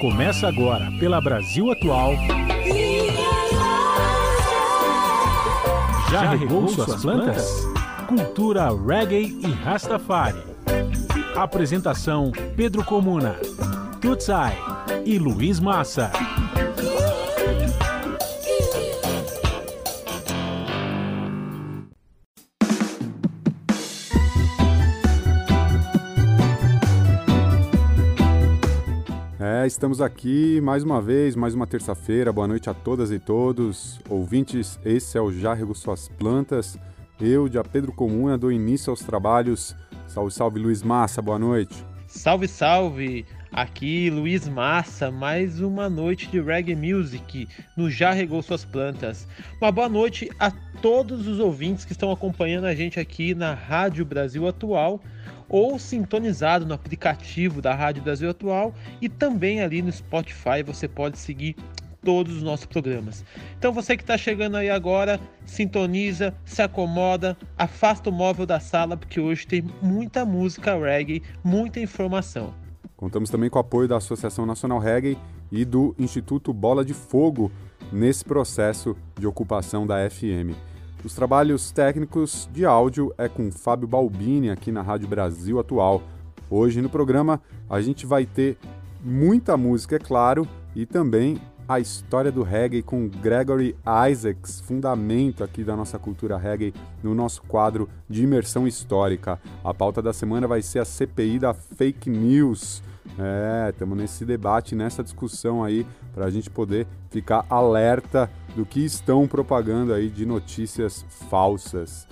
Começa agora pela Brasil Atual. Já regou suas plantas? Cultura reggae e Rastafari. Apresentação Pedro Comuna, Tutsai e Luiz Massa. Estamos aqui mais uma vez, mais uma terça-feira. Boa noite a todas e todos. Ouvintes, esse é o Já Rego Suas Plantas. Eu, de Pedro Comuna, dou início aos trabalhos. Salve, salve, Luiz Massa, boa noite. Salve, salve! Aqui, Luiz Massa, mais uma noite de reggae music no Já Regou Suas Plantas. Uma boa noite a todos os ouvintes que estão acompanhando a gente aqui na Rádio Brasil Atual ou sintonizado no aplicativo da Rádio Brasil Atual e também ali no Spotify você pode seguir todos os nossos programas. Então você que está chegando aí agora, sintoniza, se acomoda, afasta o móvel da sala porque hoje tem muita música reggae, muita informação. Contamos também com o apoio da Associação Nacional Reggae e do Instituto Bola de Fogo nesse processo de ocupação da FM. Os trabalhos técnicos de áudio é com Fábio Balbini aqui na Rádio Brasil Atual. Hoje no programa a gente vai ter muita música, é claro, e também a história do reggae com Gregory Isaacs, fundamento aqui da nossa cultura reggae no nosso quadro de imersão histórica. A pauta da semana vai ser a CPI da fake news. É, estamos nesse debate, nessa discussão aí, para a gente poder ficar alerta do que estão propagando aí de notícias falsas.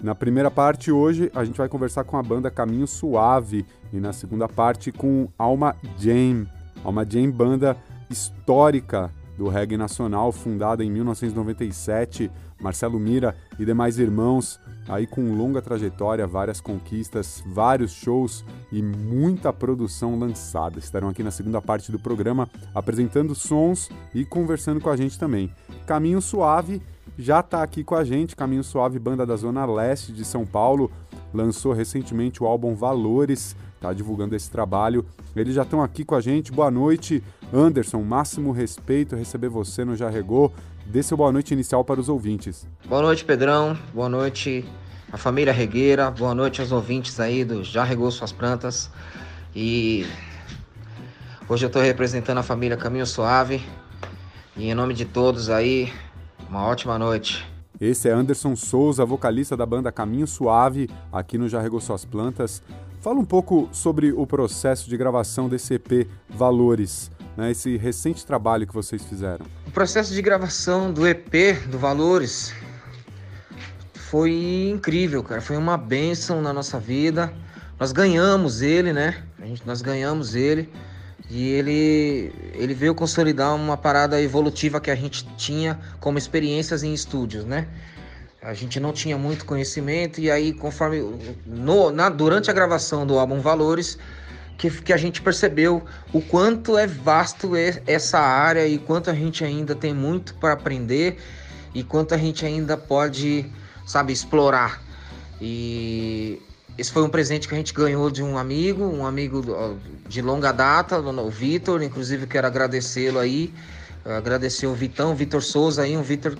Na primeira parte hoje a gente vai conversar com a banda Caminho Suave e na segunda parte com Alma Jam. Alma Jam, banda histórica do reggae nacional, fundada em 1997, Marcelo Mira e demais irmãos, aí com longa trajetória, várias conquistas, vários shows e muita produção lançada. Estarão aqui na segunda parte do programa apresentando sons e conversando com a gente também. Caminho Suave já está aqui com a gente, Caminho Suave, banda da Zona Leste de São Paulo, lançou recentemente o álbum Valores, está divulgando esse trabalho. Eles já estão aqui com a gente. Boa noite, Anderson. Máximo respeito receber você no Regou. Dê seu boa noite inicial para os ouvintes. Boa noite, Pedrão. Boa noite, a família regueira. Boa noite aos ouvintes aí do Já Regou Suas Plantas. E hoje eu estou representando a família Caminho Suave. E em nome de todos aí, uma ótima noite. Esse é Anderson Souza, vocalista da banda Caminho Suave, aqui no Já Regou Suas Plantas. Fala um pouco sobre o processo de gravação desse EP Valores, né, esse recente trabalho que vocês fizeram. O processo de gravação do EP do Valores foi incrível, cara. Foi uma bênção na nossa vida. Nós ganhamos ele, né? A gente, nós ganhamos ele e ele, ele veio consolidar uma parada evolutiva que a gente tinha como experiências em estúdios, né? A gente não tinha muito conhecimento e aí conforme no, na, durante a gravação do álbum Valores que, que a gente percebeu o quanto é vasto essa área e quanto a gente ainda tem muito para aprender e quanto a gente ainda pode, sabe, explorar. E esse foi um presente que a gente ganhou de um amigo, um amigo de longa data, o Vitor, inclusive quero agradecê-lo aí, agradecer o Vitão, Vitor Souza aí, o Vitor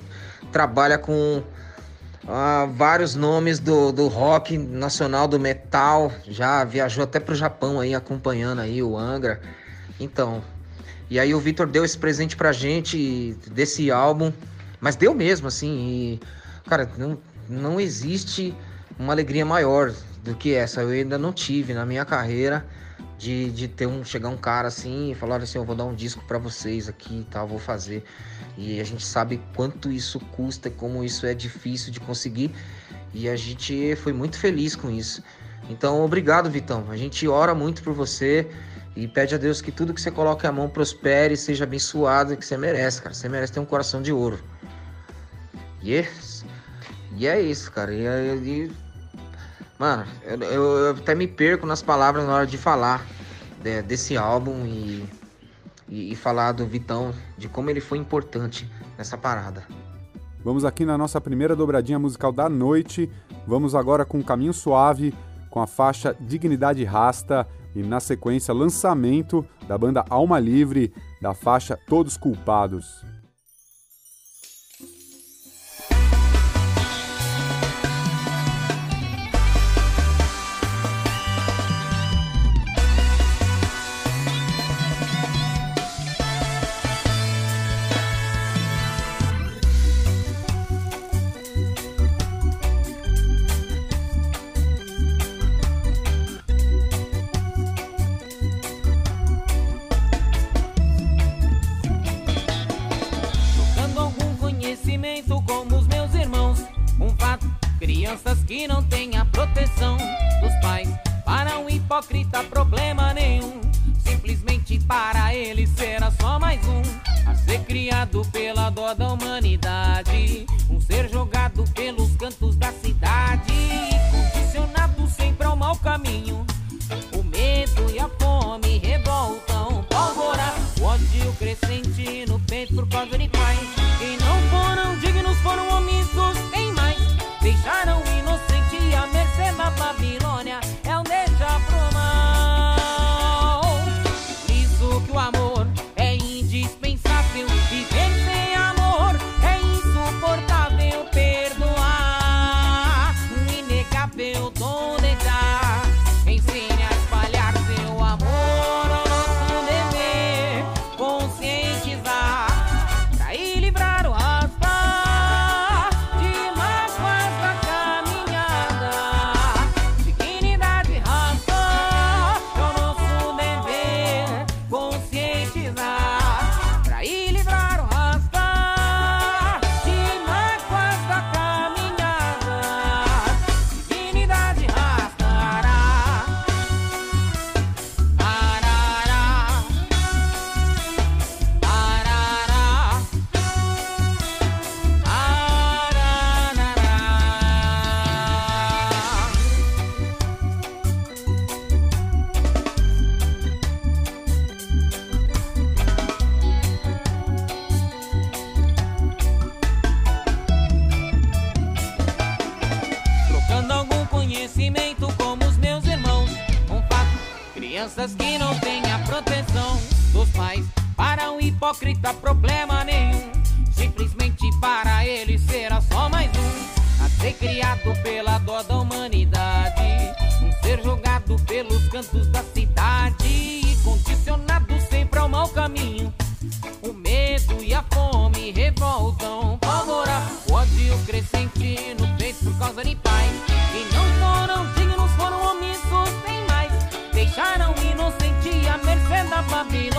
trabalha com uh, vários nomes do, do rock nacional, do metal, já viajou até pro Japão aí, acompanhando aí o Angra. Então, e aí o Vitor deu esse presente pra gente desse álbum, mas deu mesmo, assim, e, cara, não, não existe uma alegria maior do que essa. Eu ainda não tive na minha carreira de, de ter um chegar um cara assim e falar assim, eu vou dar um disco para vocês aqui e tal, vou fazer. E a gente sabe quanto isso custa, como isso é difícil de conseguir. E a gente foi muito feliz com isso. Então, obrigado, Vitão. A gente ora muito por você e pede a Deus que tudo que você coloque a mão prospere, seja abençoado, que você merece, cara. Você merece ter um coração de ouro. Yes. E é isso, cara. E, e mano, eu, eu, eu, até me perco nas palavras na hora de falar de, desse álbum e e, e falar do Vitão, de como ele foi importante nessa parada. Vamos aqui na nossa primeira dobradinha musical da noite. Vamos agora com Caminho Suave, com a faixa Dignidade Rasta, e, na sequência, lançamento da banda Alma Livre da faixa Todos Culpados. hipócrita problema nenhum. Simplesmente para ele será só mais um. A ser criado pela dó da humanidade. Um ser jogado pelos cantos da cidade. Condicionado sempre ao mau caminho. O medo e a fome revoltam pólvora. O ódio crescente no peito por causa de Crianças que não têm a proteção dos pais. Para um hipócrita, problema nenhum. Simplesmente para ele será só mais um. A ser criado pela dó da humanidade. Um ser jogado pelos cantos da cidade. E condicionado sempre ao mau caminho. O medo e a fome revoltam. Pavora, o ódio crescente no peito por causa de pai E não up my feelings.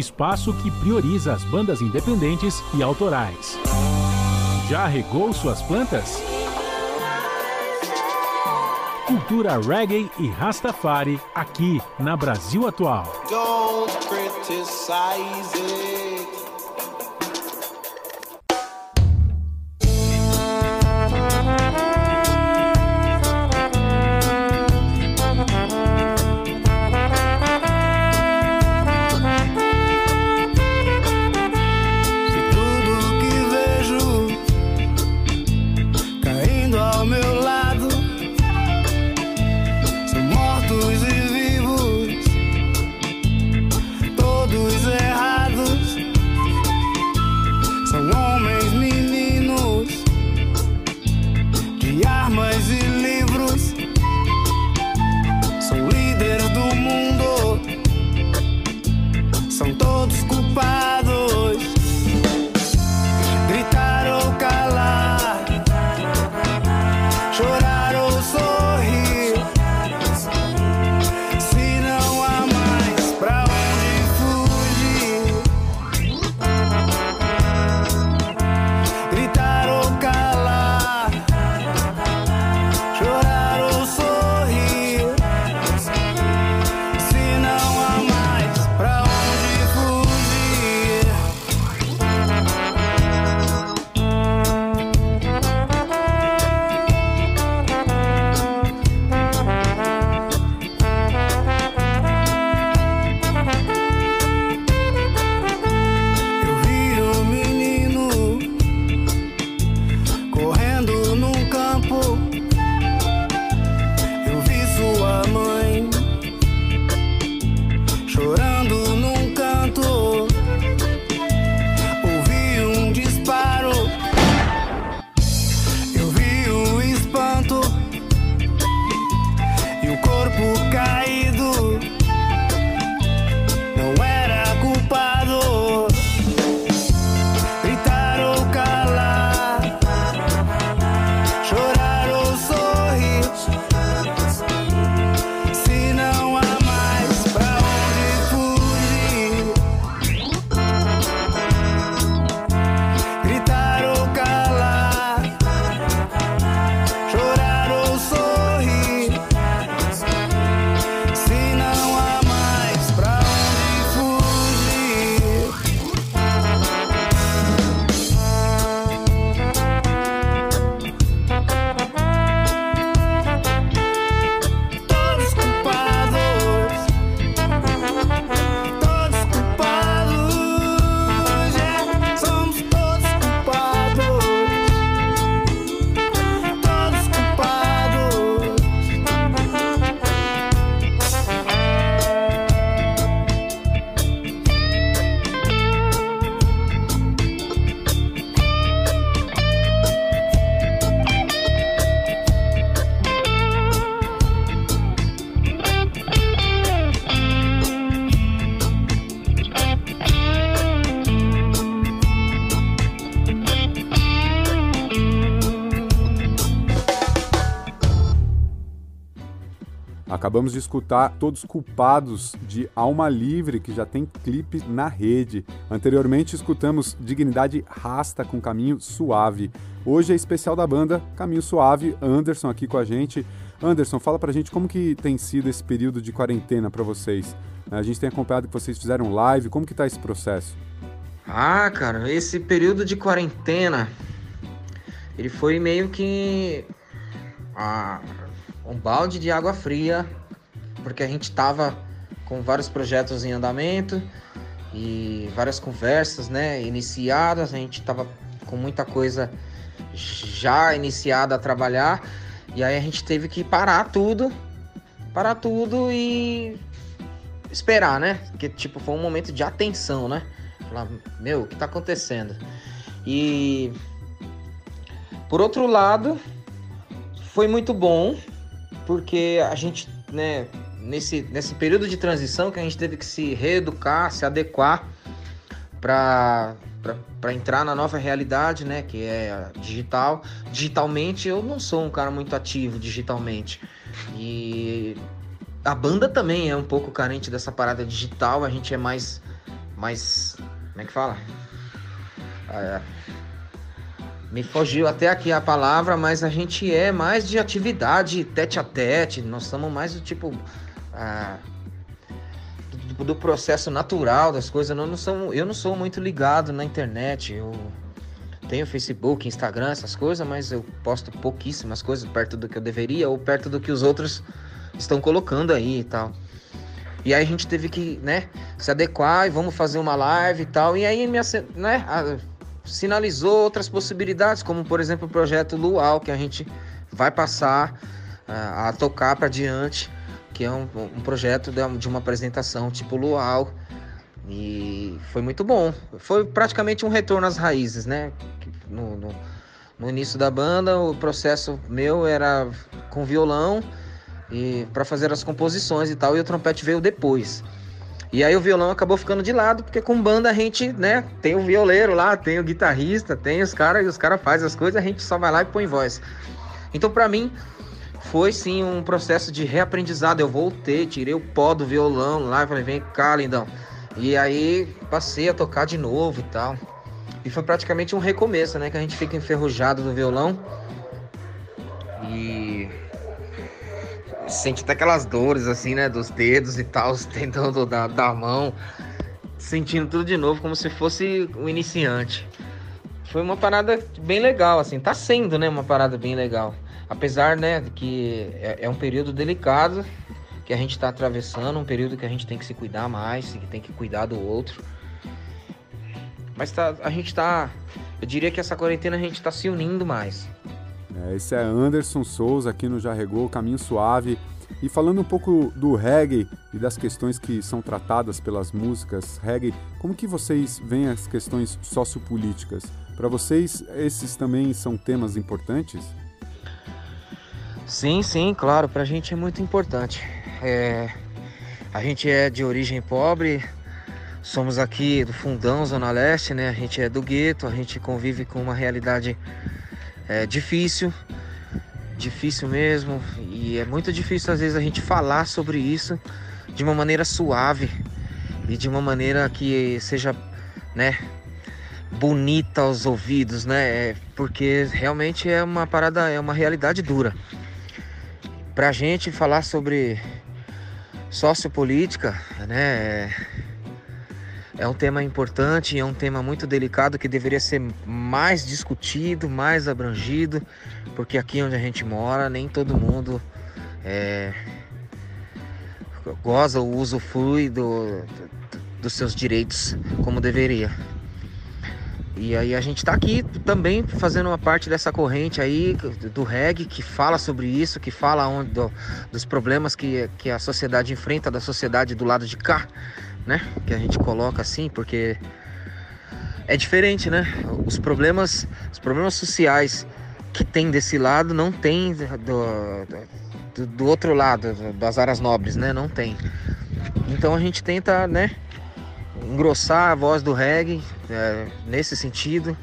Espaço que prioriza as bandas independentes e autorais. Já regou suas plantas? Cultura reggae e Rastafari aqui na Brasil Atual. Don't criticize it. Acabamos de escutar Todos Culpados de Alma Livre, que já tem clipe na rede. Anteriormente escutamos Dignidade Rasta com Caminho Suave. Hoje é especial da banda Caminho Suave, Anderson aqui com a gente. Anderson, fala pra gente como que tem sido esse período de quarentena para vocês. A gente tem acompanhado que vocês fizeram live, como que tá esse processo? Ah, cara, esse período de quarentena, ele foi meio que ah, um balde de água fria, porque a gente estava com vários projetos em andamento e várias conversas, né, iniciadas, a gente estava com muita coisa já iniciada a trabalhar, e aí a gente teve que parar tudo, parar tudo e esperar, né? Porque tipo foi um momento de atenção, né? Falar, meu, o que tá acontecendo? E por outro lado, foi muito bom porque a gente, né, nesse, nesse período de transição que a gente teve que se reeducar, se adequar para entrar na nova realidade, né, que é digital. Digitalmente, eu não sou um cara muito ativo digitalmente. E a banda também é um pouco carente dessa parada digital, a gente é mais mais. Como é que fala? É, me fugiu até aqui a palavra, mas a gente é mais de atividade tete a tete. Nós somos mais do tipo. Ah, do, do, processo natural das coisas. Não, não sou, eu não sou muito ligado na internet. Eu tenho Facebook, Instagram, essas coisas, mas eu posto pouquíssimas coisas perto do que eu deveria ou perto do que os outros estão colocando aí e tal. E aí a gente teve que, né, se adequar e vamos fazer uma live e tal. E aí me né, sinalizou outras possibilidades, como por exemplo o projeto Luau, que a gente vai passar uh, a tocar para diante, que é um, um projeto de, uma apresentação tipo Luau. E foi muito bom. Foi praticamente um retorno às raízes, né? No, no, no início da banda, o processo meu era com violão e para fazer as composições e tal, e o trompete veio depois. E aí o violão acabou ficando de lado, porque com banda a gente, né, tem o violeiro lá, tem o guitarrista, tem os caras, e os caras fazem as coisas, a gente só vai lá e põe voz. Então para mim foi sim um processo de reaprendizado. Eu voltei, tirei o pó do violão lá, falei, vem cá, lindão. E aí passei a tocar de novo e tal. E foi praticamente um recomeço, né, que a gente fica enferrujado do violão. E sente até aquelas dores assim, né? Dos dedos e tal, tentando da, da mão, sentindo tudo de novo, como se fosse um iniciante. Foi uma parada bem legal, assim, tá sendo, né? Uma parada bem legal. Apesar, né, que é, é um período delicado que a gente está atravessando, um período que a gente tem que se cuidar mais, que tem que cuidar do outro. Mas tá, a gente tá. Eu diria que essa quarentena a gente tá se unindo mais. É, esse é Anderson Souza aqui no Jarregou, Caminho Suave. E falando um pouco do reggae e das questões que são tratadas pelas músicas reggae, como que vocês veem as questões sociopolíticas? Para vocês, esses também são temas importantes? Sim, sim, claro, para a gente é muito importante. É, a gente é de origem pobre, somos aqui do Fundão, Zona Leste, né? A gente é do gueto, a gente convive com uma realidade é difícil, difícil mesmo, e é muito difícil às vezes a gente falar sobre isso de uma maneira suave e de uma maneira que seja, né, bonita aos ouvidos, né? É, porque realmente é uma parada, é uma realidade dura. Pra gente falar sobre sociopolítica, né? É é um tema importante, é um tema muito delicado que deveria ser mais discutido, mais abrangido, porque aqui onde a gente mora, nem todo mundo é, goza ou usufrui do, dos seus direitos como deveria. E aí a gente está aqui também fazendo uma parte dessa corrente aí do reggae que fala sobre isso, que fala onde, do, dos problemas que, que a sociedade enfrenta, da sociedade do lado de cá né? Que a gente coloca assim, porque é diferente, né? Os problemas, os problemas sociais que tem desse lado não tem do, do, do outro lado, das áreas nobres, né? Não tem. Então a gente tenta, né? Engrossar a voz do reggae é, nesse sentido,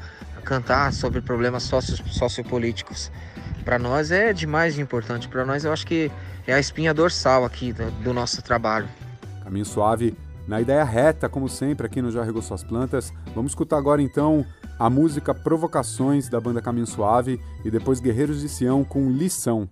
cantar sobre problemas socio, sociopolíticos. Para nós é demais importante. Para nós eu acho que é a espinha dorsal aqui do, do nosso trabalho. Caminho Suave na ideia reta, como sempre, aqui no Já Regou Suas Plantas. Vamos escutar agora então a música Provocações da banda Caminho Suave e depois Guerreiros de Sião com Lição.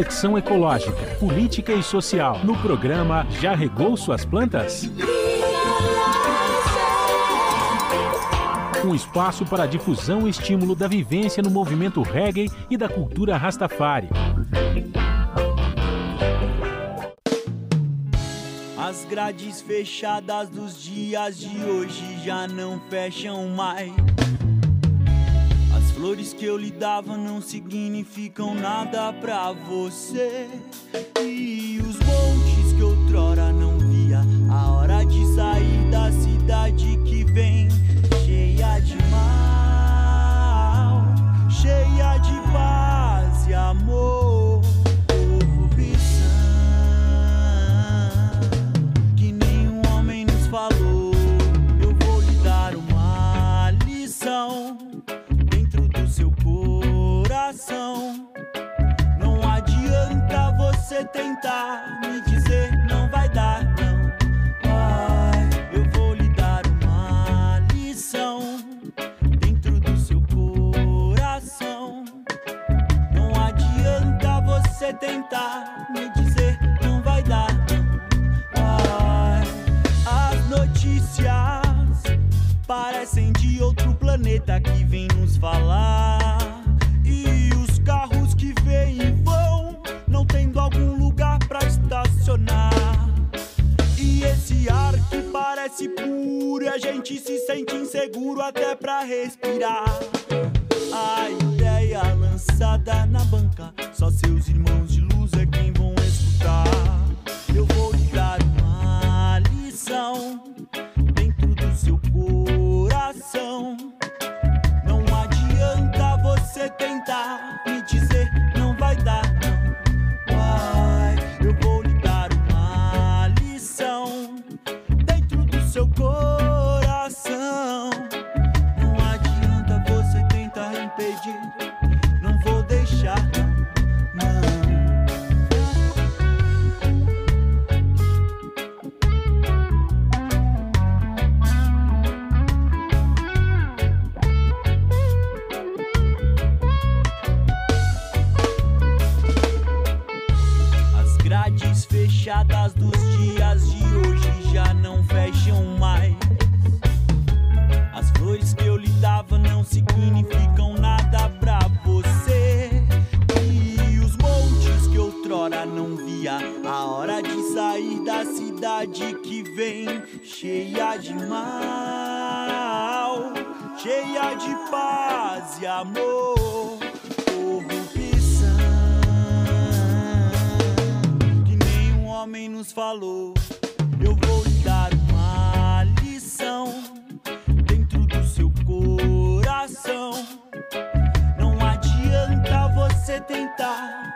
Reflexão ecológica, política e social. No programa Já Regou Suas Plantas? Um espaço para a difusão e estímulo da vivência no movimento reggae e da cultura Rastafari. As grades fechadas dos dias de hoje já não fecham mais. Flores que eu lhe dava não significam nada pra você. E os montes que outrora não via, a hora de sair da cidade que vem cheia de mal, cheia de paz e amor. Você tentar me dizer não vai dar, não. Ai, eu vou lhe dar uma lição dentro do seu coração. Não adianta você tentar me dizer não vai dar, não. Ai, as notícias parecem de outro planeta que vem nos falar. Gente se sente inseguro até pra respirar. A ideia lançada na banca, só seus irmãos de luz é quem vão escutar. Eu vou lhe dar uma lição dentro do seu coração. Não adianta você tentar cidade que vem cheia de mal, cheia de paz e amor. Corrupção que nenhum homem nos falou. Eu vou lhe dar uma lição dentro do seu coração. Não adianta você tentar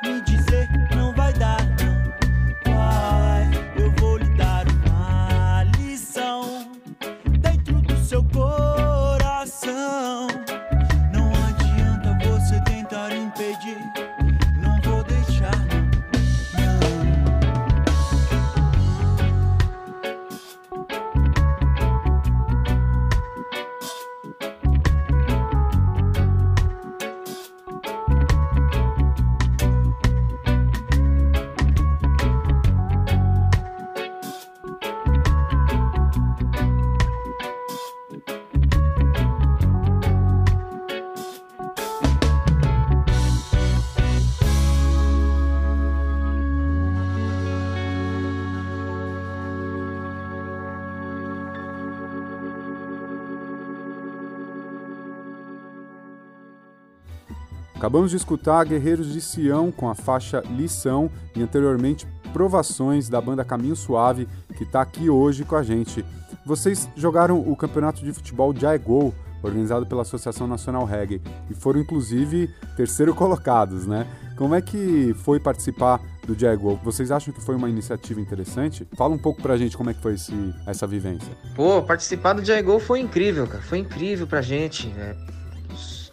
Acabamos de escutar Guerreiros de Sião com a faixa Lição e anteriormente Provações da banda Caminho Suave, que está aqui hoje com a gente. Vocês jogaram o campeonato de futebol Jai Gol, organizado pela Associação Nacional Reggae, e foram inclusive terceiro colocados, né? Como é que foi participar do Gol? Vocês acham que foi uma iniciativa interessante? Fala um pouco pra gente como é que foi esse, essa vivência. Pô, participar do Jai-Go foi incrível, cara. Foi incrível pra gente. né?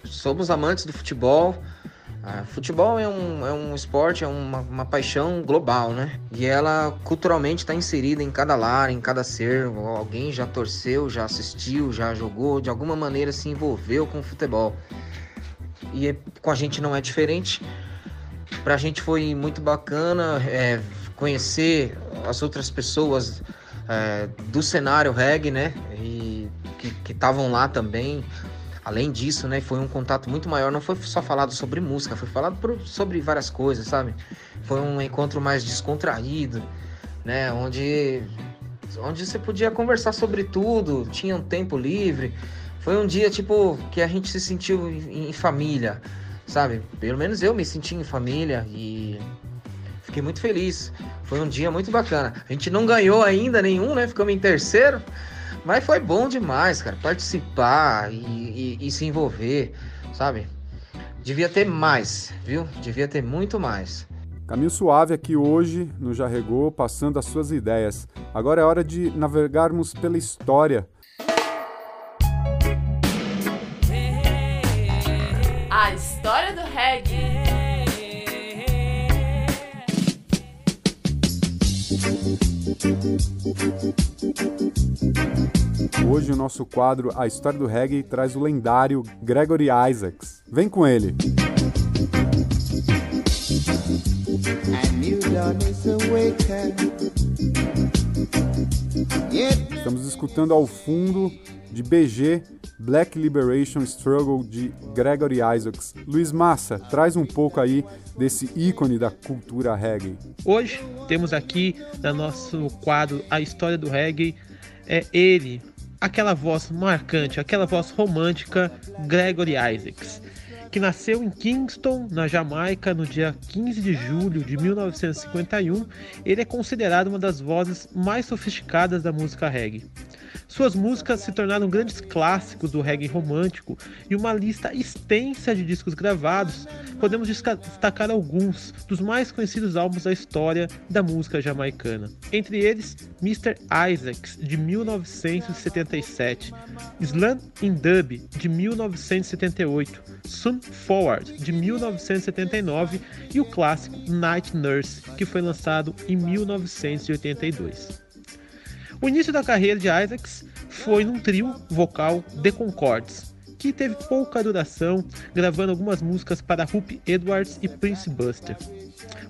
Somos amantes do futebol. Ah, futebol é um, é um esporte, é uma, uma paixão global, né? E ela culturalmente está inserida em cada lar, em cada ser. Alguém já torceu, já assistiu, já jogou, de alguma maneira se envolveu com o futebol. E é- com a gente não é diferente. Pra gente foi muito bacana é, conhecer as outras pessoas é, do cenário reggae, né? E que estavam lá também. Além disso, né, foi um contato muito maior. Não foi só falado sobre música, foi falado por- sobre várias coisas, sabe? Foi um encontro mais descontraído, né? Onde, onde você podia conversar sobre tudo, tinha um tempo livre. Foi um dia, tipo, que a gente se sentiu em, em família, sabe? Pelo menos eu me senti em família e fiquei muito feliz. Foi um dia muito bacana. A gente não ganhou ainda nenhum, né? Ficamos em terceiro. Mas foi bom demais, cara, participar e, e- e se envolver, sabe? Devia ter mais, viu? Devia ter muito mais. Caminho Suave aqui hoje no Jarregou, passando as suas ideias. Agora é hora de navegarmos pela história. Hoje o nosso quadro A História do Reggae traz o lendário Gregory Isaacs. Vem com ele. Estamos escutando ao fundo de BG Black Liberation Struggle de Gregory Isaacs. Luiz Massa, traz um pouco aí desse ícone da cultura reggae. Hoje temos aqui no nosso quadro A História do Reggae é ele, aquela voz marcante, aquela voz romântica, Gregory Isaacs, que nasceu em Kingston, na Jamaica, no dia 15 de julho de 1951. Ele é considerado uma das vozes mais sofisticadas da música reggae. Suas músicas se tornaram grandes clássicos do reggae romântico e uma lista extensa de discos gravados. Podemos destacar alguns dos mais conhecidos álbuns da história da música jamaicana. Entre eles, Mr. Isaacs, de 1977, Slam in Dub, de 1978, Sun Forward, de 1979 e o clássico Night Nurse, que foi lançado em 1982. O início da carreira de Isaacs foi num trio vocal The Concords, que teve pouca duração, gravando algumas músicas para Hoop Edwards e Prince Buster.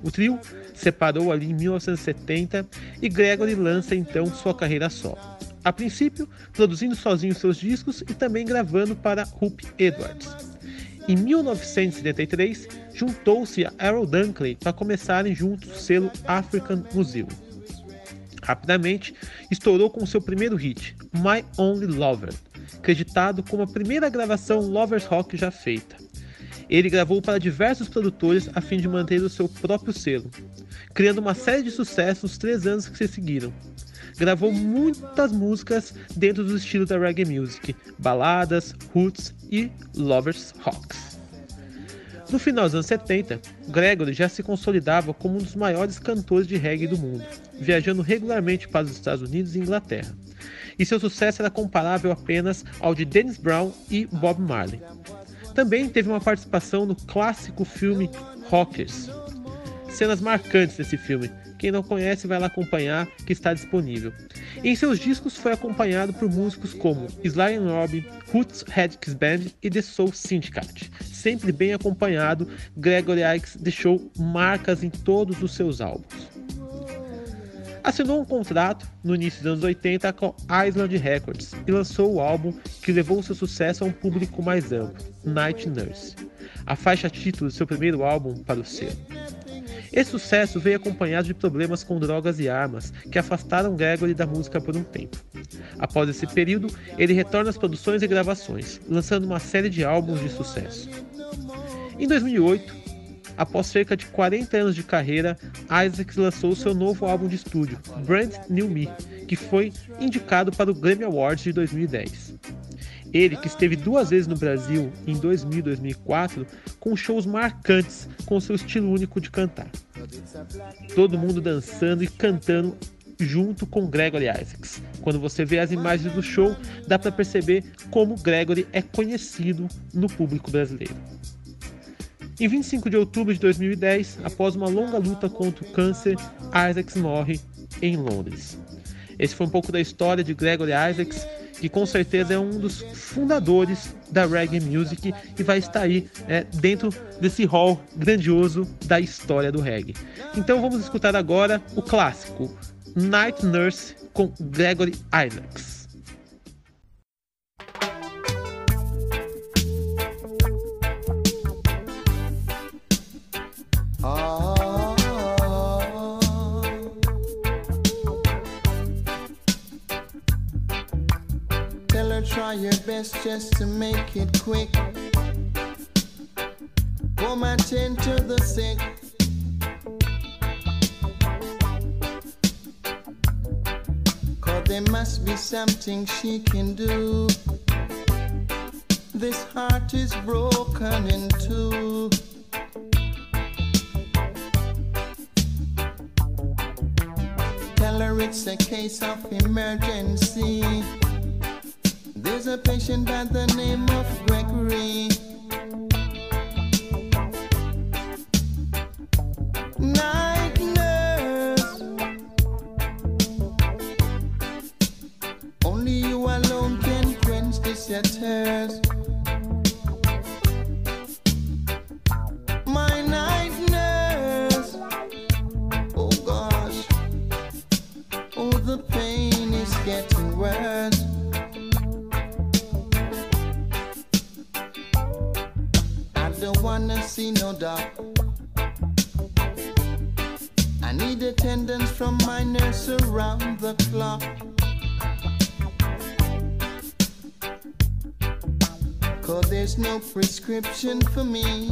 O trio separou ali em 1970 e Gregory lança então sua carreira solo. A princípio, produzindo sozinho seus discos e também gravando para Hoop Edwards. Em 1973, juntou-se a Errol Dunkley para começarem juntos o selo African Museum. Rapidamente, estourou com seu primeiro hit, My Only Lover, creditado como a primeira gravação Lovers Rock já feita. Ele gravou para diversos produtores a fim de manter o seu próprio selo, criando uma série de sucessos nos três anos que se seguiram. Gravou muitas músicas dentro do estilo da reggae music, baladas, roots e lovers rocks. No final dos anos 70, Gregory já se consolidava como um dos maiores cantores de reggae do mundo, viajando regularmente para os Estados Unidos e Inglaterra. E seu sucesso era comparável apenas ao de Dennis Brown e Bob Marley. Também teve uma participação no clássico filme Rockers. Cenas marcantes desse filme. Quem não conhece vai lá acompanhar, que está disponível. Em seus discos foi acompanhado por músicos como Sly and Robbie, Roots Redkins Band e The Soul Syndicate. Sempre bem acompanhado, Gregory Ikes deixou marcas em todos os seus álbuns. Assinou um contrato no início dos anos 80 com Island Records e lançou o álbum que levou seu sucesso a um público mais amplo, Night Nurse, a faixa título do seu primeiro álbum para o selo. Esse sucesso veio acompanhado de problemas com drogas e armas que afastaram Gregory da música por um tempo. Após esse período, ele retorna às produções e gravações, lançando uma série de álbuns de sucesso. Em 2008, após cerca de 40 anos de carreira, Isaacs lançou seu novo álbum de estúdio, Brand New Me, que foi indicado para o Grammy Awards de 2010. Ele, que esteve duas vezes no Brasil, em 2000 e 2004, com shows marcantes com seu estilo único de cantar. Todo mundo dançando e cantando junto com Gregory Isaacs. Quando você vê as imagens do show, dá para perceber como Gregory é conhecido no público brasileiro. Em 25 de outubro de 2010, após uma longa luta contra o câncer, Isaacs morre em Londres. Esse foi um pouco da história de Gregory Isaacs, que com certeza é um dos fundadores da reggae music e vai estar aí é, dentro desse hall grandioso da história do reggae. Então vamos escutar agora o clássico Night Nurse com Gregory Isaacs. Try your best just to make it quick. Come attend to the sick. Cause there must be something she can do. This heart is broken in two. Tell her it's a case of emergency. There's a patient by the name of Gregory. Prescription for me.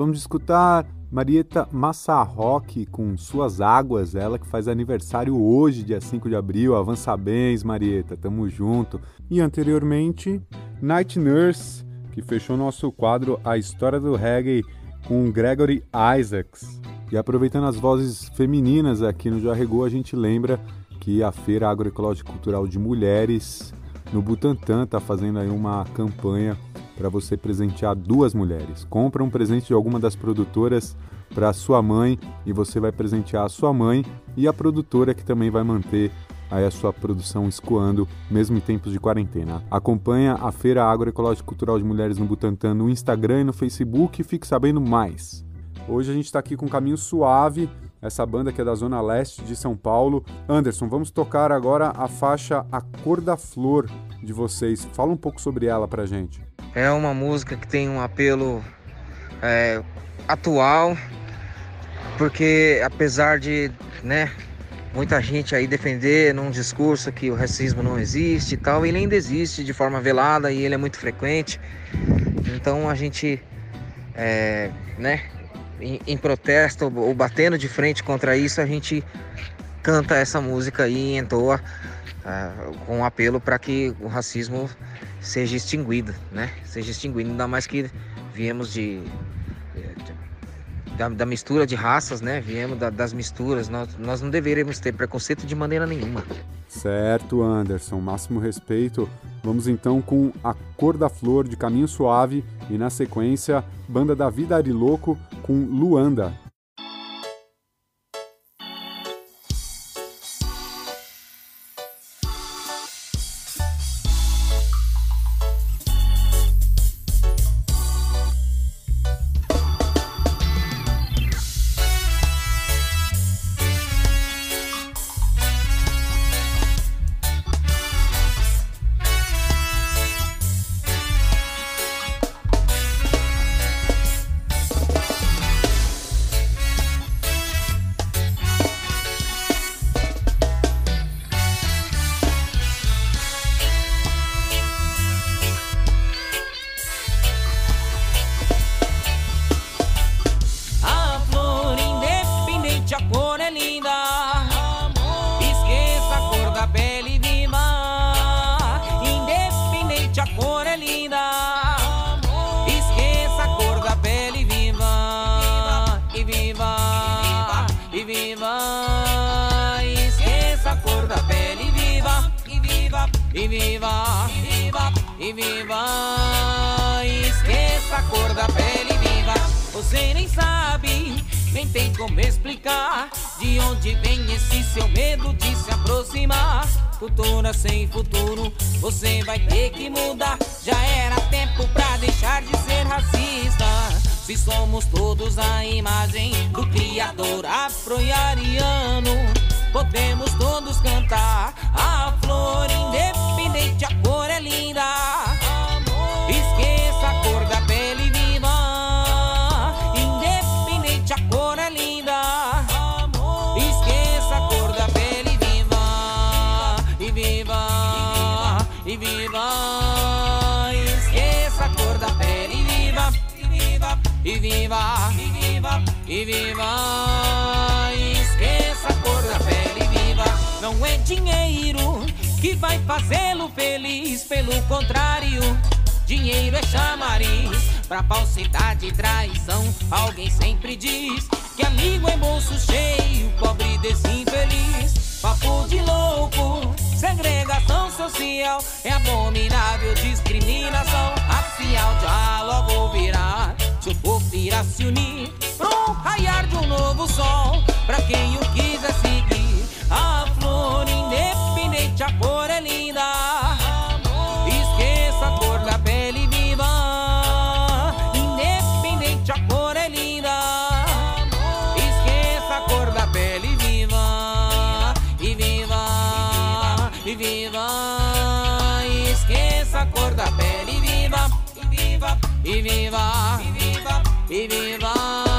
Acabamos de escutar Marieta Massarroque com Suas Águas, ela que faz aniversário hoje, dia 5 de abril. Avança bens, Marieta, tamo junto. E anteriormente, Night Nurse, que fechou nosso quadro A História do Reggae com Gregory Isaacs. E aproveitando as vozes femininas aqui no Jarregou, a gente lembra que a Feira Agroecológica Cultural de Mulheres no Butantã está fazendo aí uma campanha para você presentear duas mulheres. Compra um presente de alguma das produtoras para sua mãe e você vai presentear a sua mãe e a produtora que também vai manter aí a sua produção escoando, mesmo em tempos de quarentena. Acompanha a Feira Agroecológica Cultural de Mulheres no Butantã no Instagram e no Facebook e fique sabendo mais. Hoje a gente está aqui com Caminho Suave, essa banda que é da Zona Leste de São Paulo. Anderson, vamos tocar agora a faixa A Cor da Flor de vocês. Fala um pouco sobre ela pra gente. É uma música que tem um apelo é, atual, porque apesar de, né, muita gente aí defender num discurso que o racismo não existe e tal, ele ainda existe de forma velada e ele é muito frequente. Então a gente, é, né, em, em protesto ou batendo de frente contra isso, a gente canta essa música aí e entoa uh, com um apelo para que o racismo seja extinguido, né? Seja extinguido, ainda mais que viemos de, de da, da, mistura de raças, né? Viemos da, das misturas. Nós, nós não deveríamos ter preconceito de maneira nenhuma. Certo, Anderson. Máximo respeito. Vamos então com A Cor da Flor de Caminho Suave e na sequência Banda da Vida Ariloco com Luanda. Falsidade traição. Alguém sempre diz que amigo é bolso cheio, pobre desinfeliz. Papo de louco, segregação social é abominável discriminação racial. Já logo virá, se o povo irá se unir pro raiar de um novo sol. Pra quem o quiser seguir, a flor independente, a viva, e viva, e viva, e viva.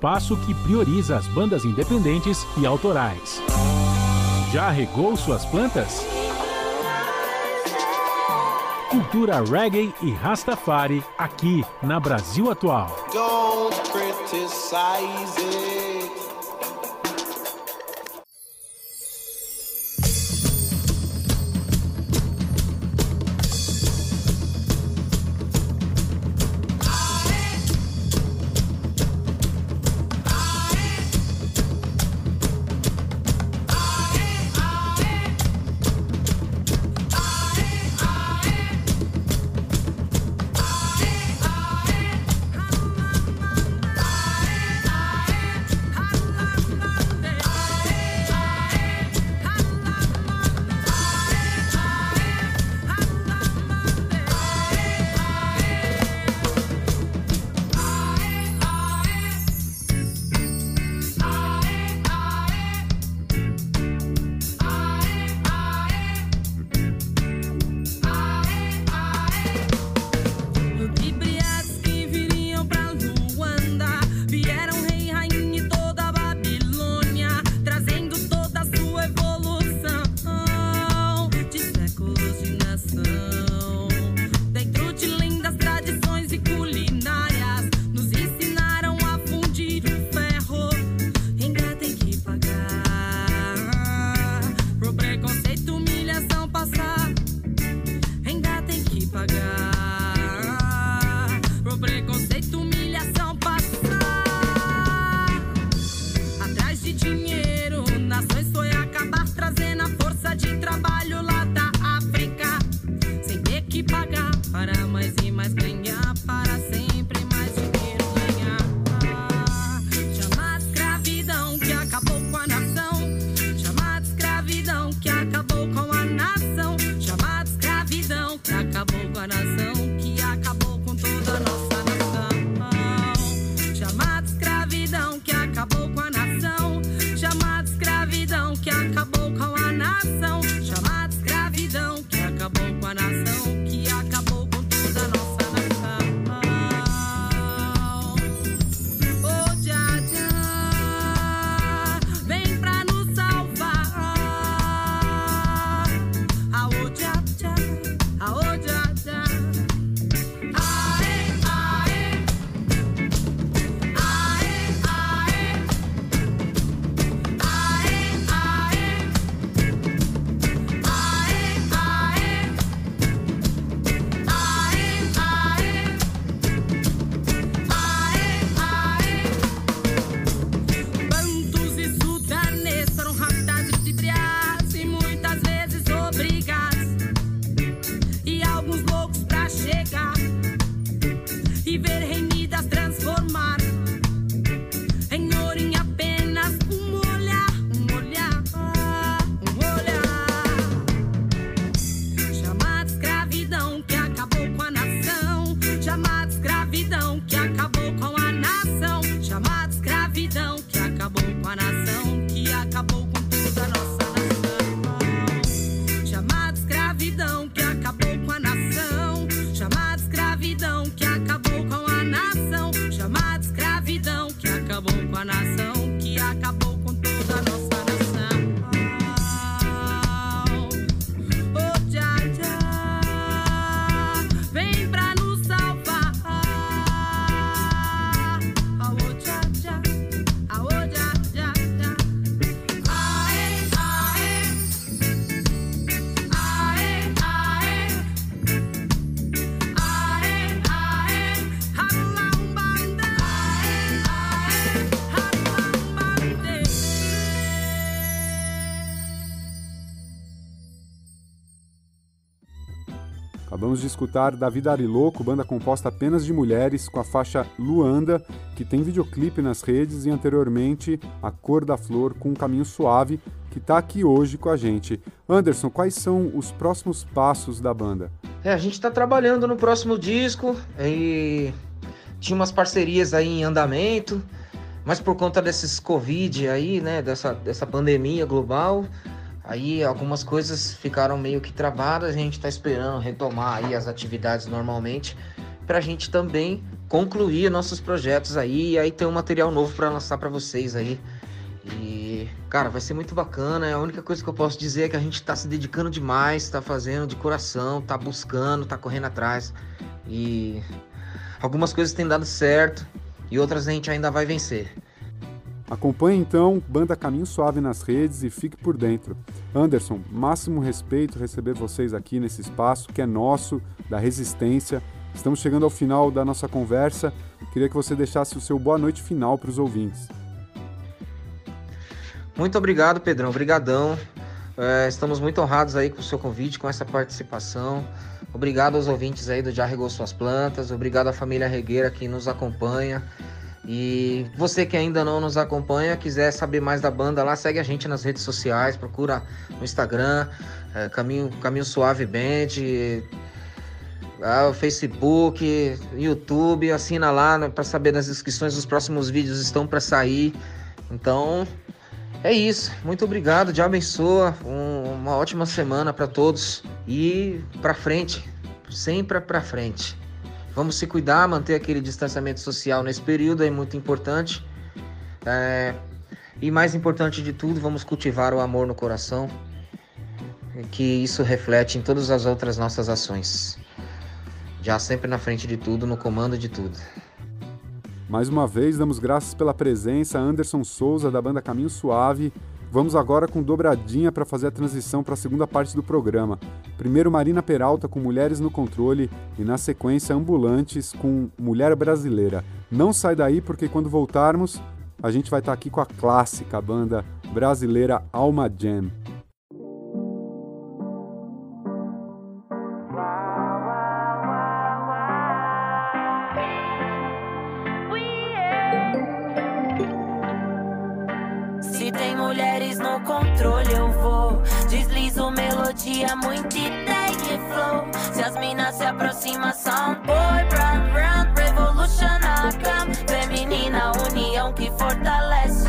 espaço que prioriza as bandas independentes e autorais. Já regou suas plantas? Cultura reggae e rastafari aqui na Brasil Atual. Don't criticize it. Escutar Davi Ariloco, banda composta apenas de mulheres, com a faixa Luanda, que tem videoclipe nas redes, e anteriormente A Cor da Flor com um Caminho Suave, que está aqui hoje com a gente. Anderson, quais são os próximos passos da banda? É, a gente está trabalhando no próximo disco e tinha umas parcerias aí em andamento, mas por conta desses Covid aí, né, dessa, dessa pandemia global, aí algumas coisas ficaram meio que travadas, a gente está esperando retomar aí as atividades normalmente, para a gente também concluir nossos projetos aí e aí ter um material novo para lançar para vocês aí. E, cara, vai ser muito bacana. A única coisa que eu posso dizer é que a gente tá se dedicando demais, tá fazendo de coração, tá buscando, tá correndo atrás. E algumas coisas têm dado certo e outras a gente ainda vai vencer. Acompanhe então Banda Caminho Suave nas redes e fique por dentro. Anderson, máximo respeito receber vocês aqui nesse espaço que é nosso, da Resistência. Estamos chegando ao final da nossa conversa. Queria que você deixasse o seu boa noite final para os ouvintes. Muito obrigado, Pedrão. Obrigadão. É, estamos muito honrados aí com o seu convite, com essa participação. Obrigado aos ouvintes aí do Já Regou Suas Plantas. Obrigado à família Regueira que nos acompanha. E você que ainda não nos acompanha, quiser saber mais da banda lá, segue a gente nas redes sociais, procura no Instagram, é, Caminho, Caminho Suave Band, é, Facebook, YouTube, assina lá né, para saber das inscrições, os próximos vídeos estão para sair. Então, é isso. Muito obrigado. Deus abençoa. Um, uma ótima semana para todos e para frente, sempre para frente. Vamos se cuidar, manter aquele distanciamento social nesse período é muito importante. É, e mais importante de tudo, vamos cultivar o amor no coração, que isso reflete em todas as outras nossas ações. Já sempre na frente de tudo, no comando de tudo. Mais uma vez, damos graças pela presença, Anderson Souza, da banda Caminho Suave. Vamos agora com dobradinha para fazer a transição para a segunda parte do programa. Primeiro, Marina Peralta com Mulheres no Controle e, na sequência, Ambulantes com Mulher Brasileira. Não sai daí porque quando voltarmos, a gente vai estar tá aqui com a clássica banda brasileira Alma Jam. Melodia, muita ideia e flow. Se as minas se aproximam, são boy, brand, brand, revolution, cam. Feminina, união que fortalece.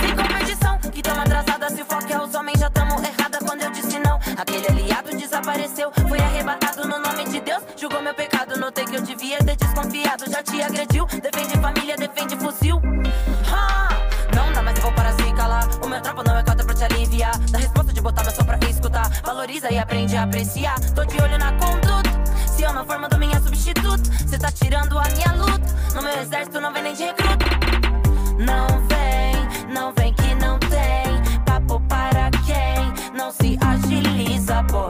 Sem competição, que tamo atrasada. Se o foco é os homens, já tamo errada quando eu disse não. Aquele aliado desapareceu, foi arrebatado no nome de Deus. Julgou meu pecado, notei que eu devia ter desconfiado. Já te agrediu, defende família, defende fuzil. Ha! Não dá mais, eu vou para se calar. O meu trampo não é de botar meu som pra escutar. Valoriza e aprende a apreciar. Tô de olho na conduta. Se eu não for, mando minha substituta. Cê tá tirando a minha luta. No meu exército não vem nem de recruta. Não vem, não vem que não tem. Papo para quem não se agiliza, boy.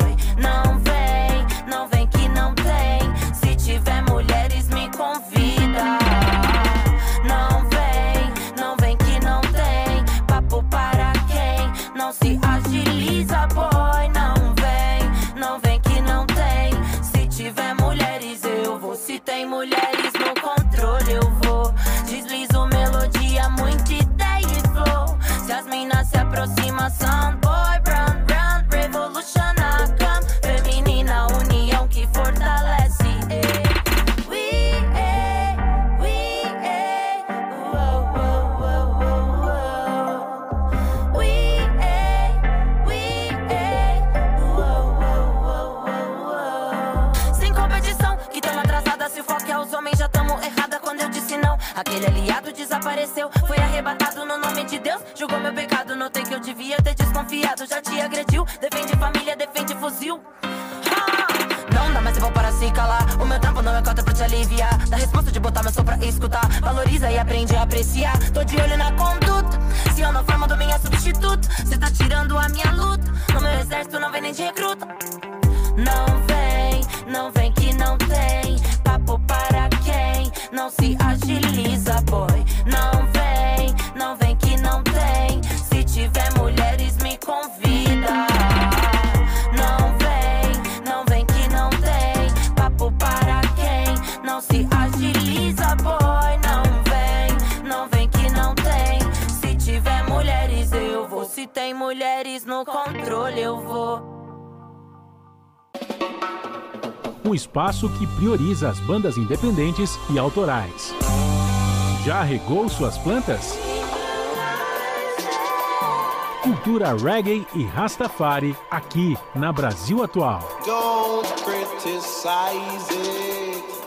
Não. Aquele aliado desapareceu, foi arrebatado no nome de Deus. Julgou meu pecado, notei que eu devia ter desconfiado. Já te agrediu, defende família, defende fuzil. Ah! Não dá mais eu vou para se calar. O meu trampo não é cota pra te aliviar. Da resposta de botar meu som pra escutar. Valoriza e aprende a apreciar. Tô de olho na conduta. Se eu não for, mando minha substituta. Cê tá tirando a minha luta. No meu exército não vem nem de recruta. Não vem, não vem que não tem. Papo para não se agiliza, boy. Não vem, não vem que não tem. Se tiver mulheres, me convida. Não vem, não vem que não tem. Papo para quem não se agiliza, boy. Não vem, não vem que não tem. Se tiver mulheres, eu vou. Se tem mulheres no controle, eu vou. Um espaço que prioriza as bandas independentes e autorais. Já regou suas plantas? Cultura reggae e Rastafari aqui na Brasil Atual. Don't criticize it.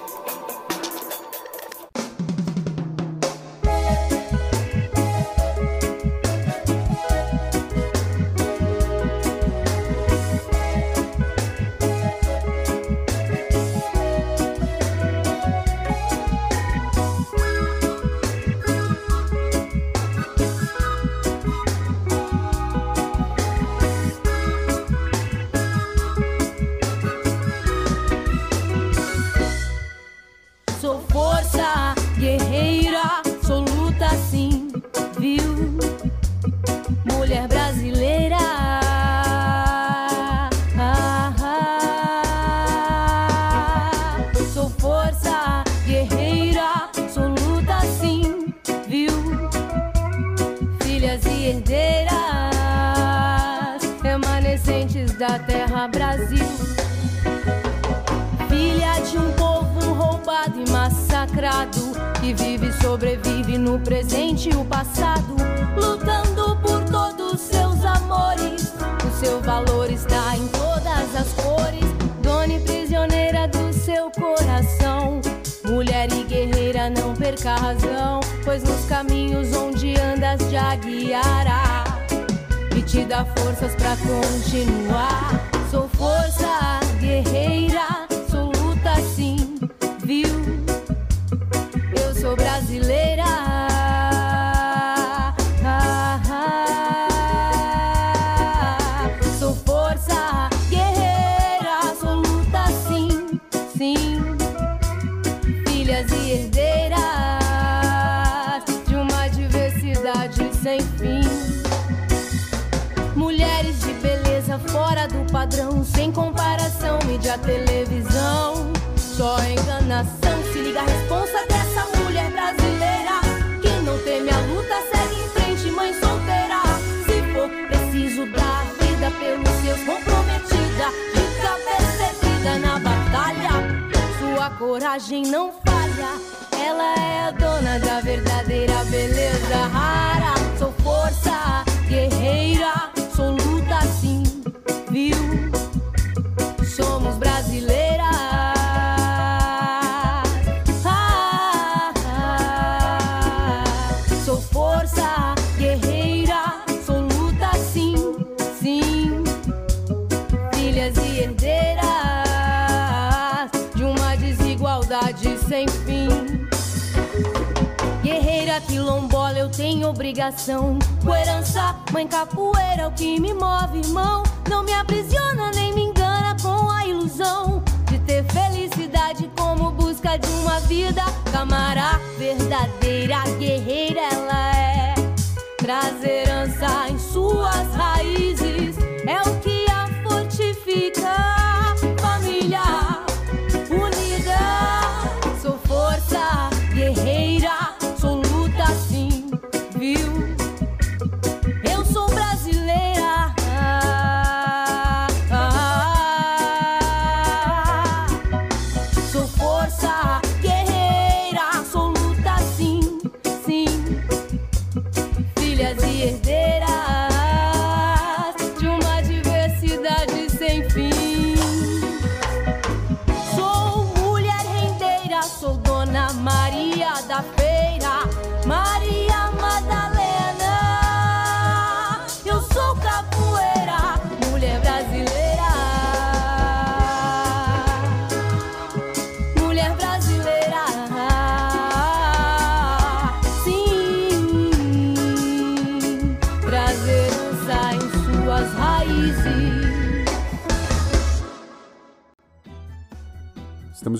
Sobrevive no presente e o passado Lutando por todos seus amores. O seu valor está em todas as cores. Dona e prisioneira do seu coração. Mulher e guerreira, não perca a razão Pois nos caminhos onde andas já guiará. E te dá forças pra continuar. Sou força guerreira, televisão. Só enganação, se liga a responsa dessa mulher brasileira. Que não teme a luta, segue em frente, mãe solteira. Se for preciso dar vida pelos seus, comprometida. Cabeça erguida na batalha, sua coragem não falha. Ela é a dona da verdadeira beleza rara. Sou força guerreira, tenho obrigação. Coerança, mãe capoeira, o que me move, irmão. Não me aprisiona nem me engana com a ilusão de ter felicidade como busca de uma vida. Camara verdadeira, guerreira, ela é. Traz herança em suas raízes,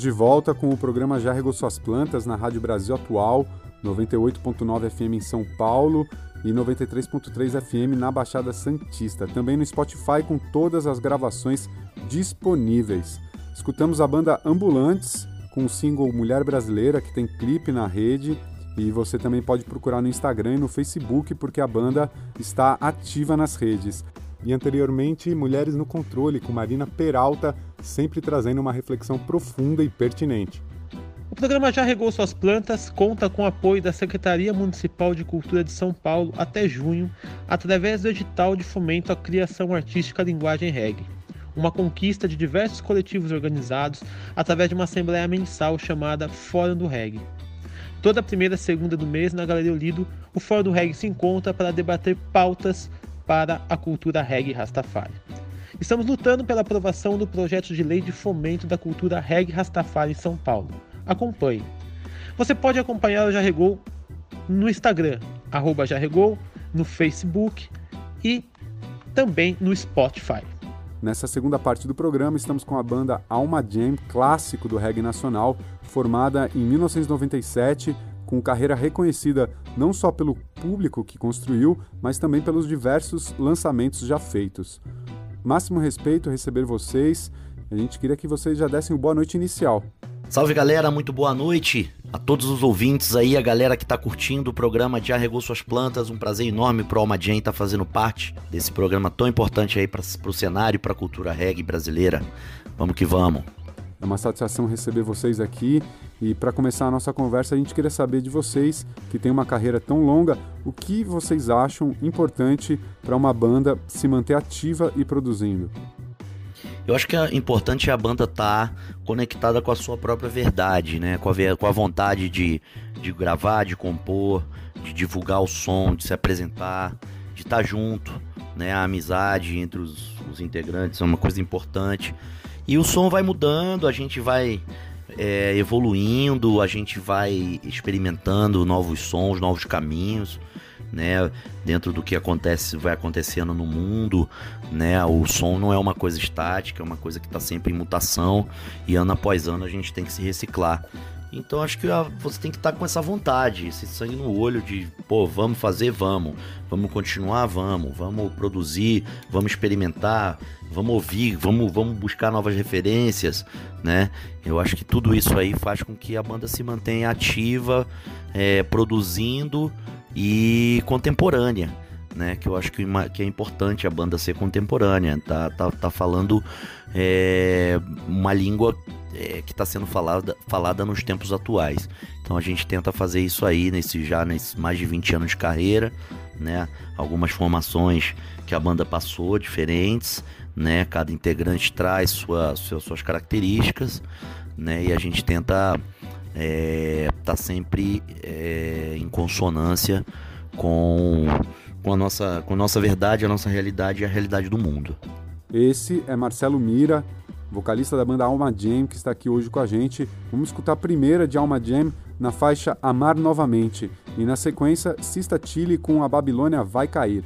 Estamos de volta com o programa Já Regou Suas Plantas na Rádio Brasil Atual, 98.9 FM em São Paulo e 93.3 FM na Baixada Santista. Também no Spotify com todas as gravações disponíveis. Escutamos a banda Ambulantes com o single Mulher Brasileira, que tem clipe na rede, E você também pode procurar no Instagram e no Facebook, porque a banda está ativa nas redes. E anteriormente, Mulheres no Controle, com Marina Peralta, sempre trazendo uma reflexão profunda e pertinente. O programa Já Regou Suas Plantas conta com o apoio da Secretaria Municipal de Cultura de São Paulo até junho, através do edital de fomento à criação artística linguagem reggae. Uma conquista de diversos coletivos organizados através de uma assembleia mensal chamada Fórum do Reggae. Toda primeira segunda do mês, na Galeria Lido, o Fórum do Reggae se encontra para debater pautas para a cultura reggae Rastafari. Estamos lutando pela aprovação do projeto de lei de fomento da cultura reggae Rastafari em São Paulo. Acompanhe. Você pode acompanhar o Jarregou no Instagram, arroba no Facebook e também no Spotify. Nessa segunda parte do programa, estamos com a banda Alma Jam, clássico do reggae nacional, formada em 1997, com carreira reconhecida não só pelo público que construiu, mas também pelos diversos lançamentos já feitos. Máximo respeito receber vocês. A gente queria que vocês já dessem o boa noite inicial. Salve galera, muito boa noite a todos os ouvintes aí, a galera que tá curtindo o programa de Arregou Suas Plantas. Um prazer enorme pro Alma Jane estar tá fazendo parte desse programa tão importante aí para pro cenário e pra cultura reggae brasileira. Vamos que vamos. É uma satisfação receber vocês aqui. E para começar a nossa conversa, a gente queria saber de vocês, que tem uma carreira tão longa, o que vocês acham importante para uma banda se manter ativa e produzindo? Eu acho que é importante a banda estar tá conectada com a sua própria verdade, né? Com a, com a vontade de, de gravar, de compor, de divulgar o som, de se apresentar, de estar tá junto, né? A amizade entre os, os integrantes é uma coisa importante. E o som vai mudando, a gente vai é, evoluindo, a gente vai experimentando novos sons, novos caminhos né? Dentro do que acontece, vai acontecendo no mundo, né? O som não é uma coisa estática, é uma coisa que está sempre em mutação e ano após ano a gente tem que se reciclar. Então acho que você tem que estar tá com essa vontade, esse sangue no olho de, pô, vamos fazer, vamos, vamos continuar, vamos, vamos produzir, vamos experimentar, vamos ouvir, vamos, vamos buscar novas referências, né? Eu acho que tudo isso aí faz com que a banda se mantenha ativa, é, produzindo e contemporânea, né? Que eu acho que, que é importante a banda ser contemporânea, tá, tá, tá falando é, uma língua é, que está sendo falada, falada nos tempos atuais. Então a gente tenta fazer isso aí nesse já nesses mais de 20 anos de carreira, né? Algumas formações que a banda passou diferentes, né? Cada integrante traz sua, suas, suas características, né? E a gente tenta é, tá sempre é, em consonância com, com, a nossa, com a nossa verdade, a nossa realidade e a realidade do mundo. Esse é Marcelo Mira, vocalista da banda Alma Jam, que está aqui hoje com a gente. Vamos escutar a primeira de Alma Jam na faixa Amar Novamente e na sequência Sista Chile com A Babilônia Vai Cair.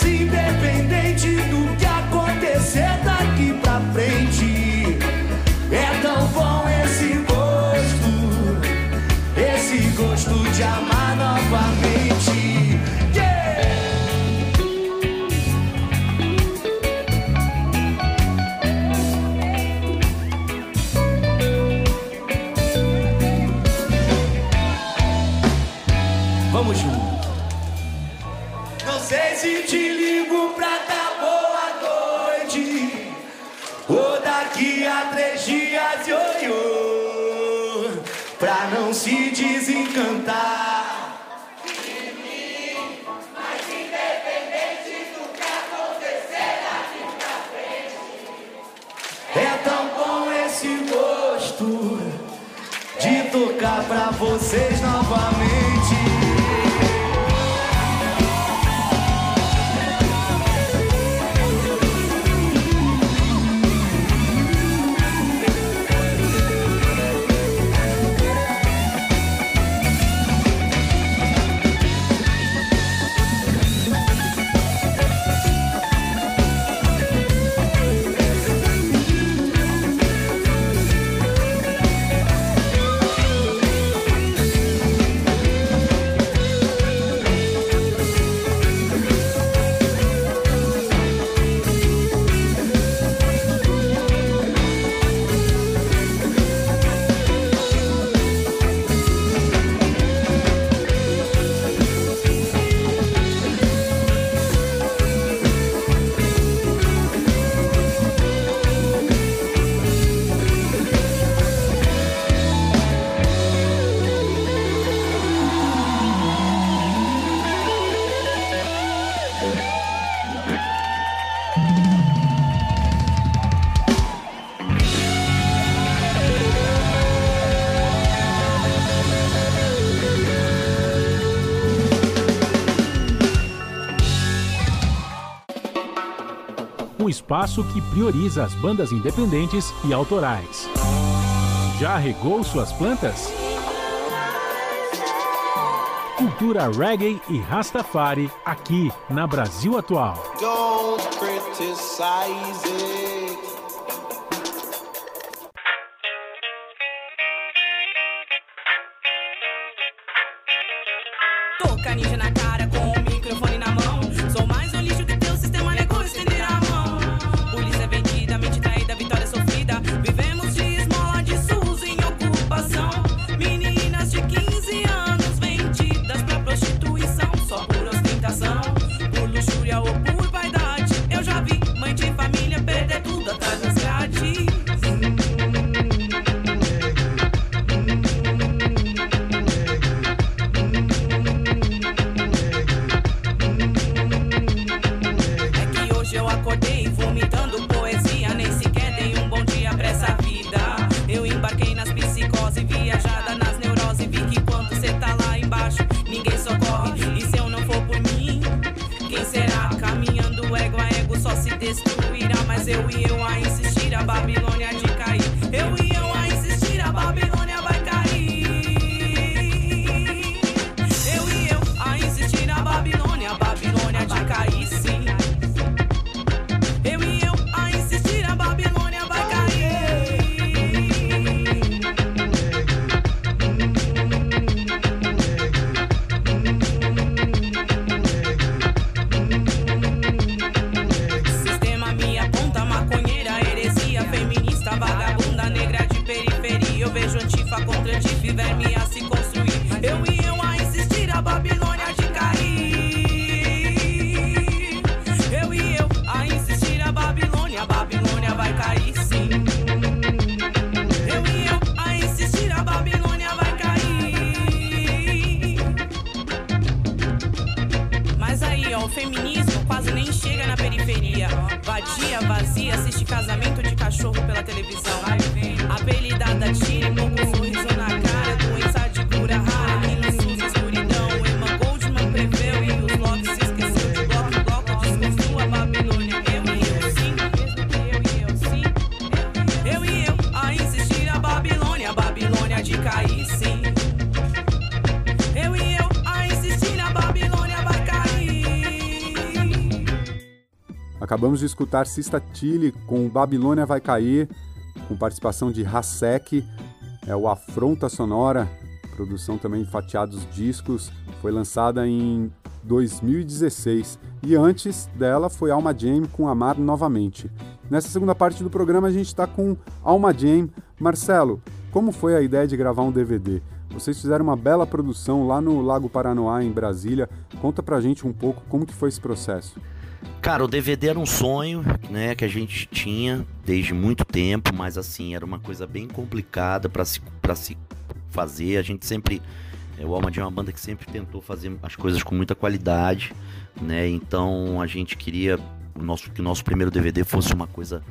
se depender. tocar pra vocês novamente. espaço que prioriza as bandas independentes e autorais. Já regou suas plantas? Cultura reggae e Rastafari aqui na Brasil Atual. Don't criticize it. Acabamos de escutar Sista Tilly com Babilônia Vai Cair, com participação de Hasek, é o Afronta Sonora, produção também de Fatiados Discos, foi lançada em 2016. E antes dela foi Alma Jam com Amar Novamente. Nessa segunda parte do programa a gente está com Alma Jam. Marcelo, como foi a ideia de gravar um DVD? Vocês fizeram uma bela produção lá no Lago Paranoá, em Brasília. Conta pra gente um pouco como que foi esse processo. Cara, o DVD era um sonho, né, que a gente tinha desde muito tempo, mas assim, era uma coisa bem complicada para se, pra se fazer. A gente sempre. é, O Alma é uma banda que sempre tentou fazer as coisas com muita qualidade, né? Então a gente queria o nosso, que o nosso primeiro DVD fosse uma coisa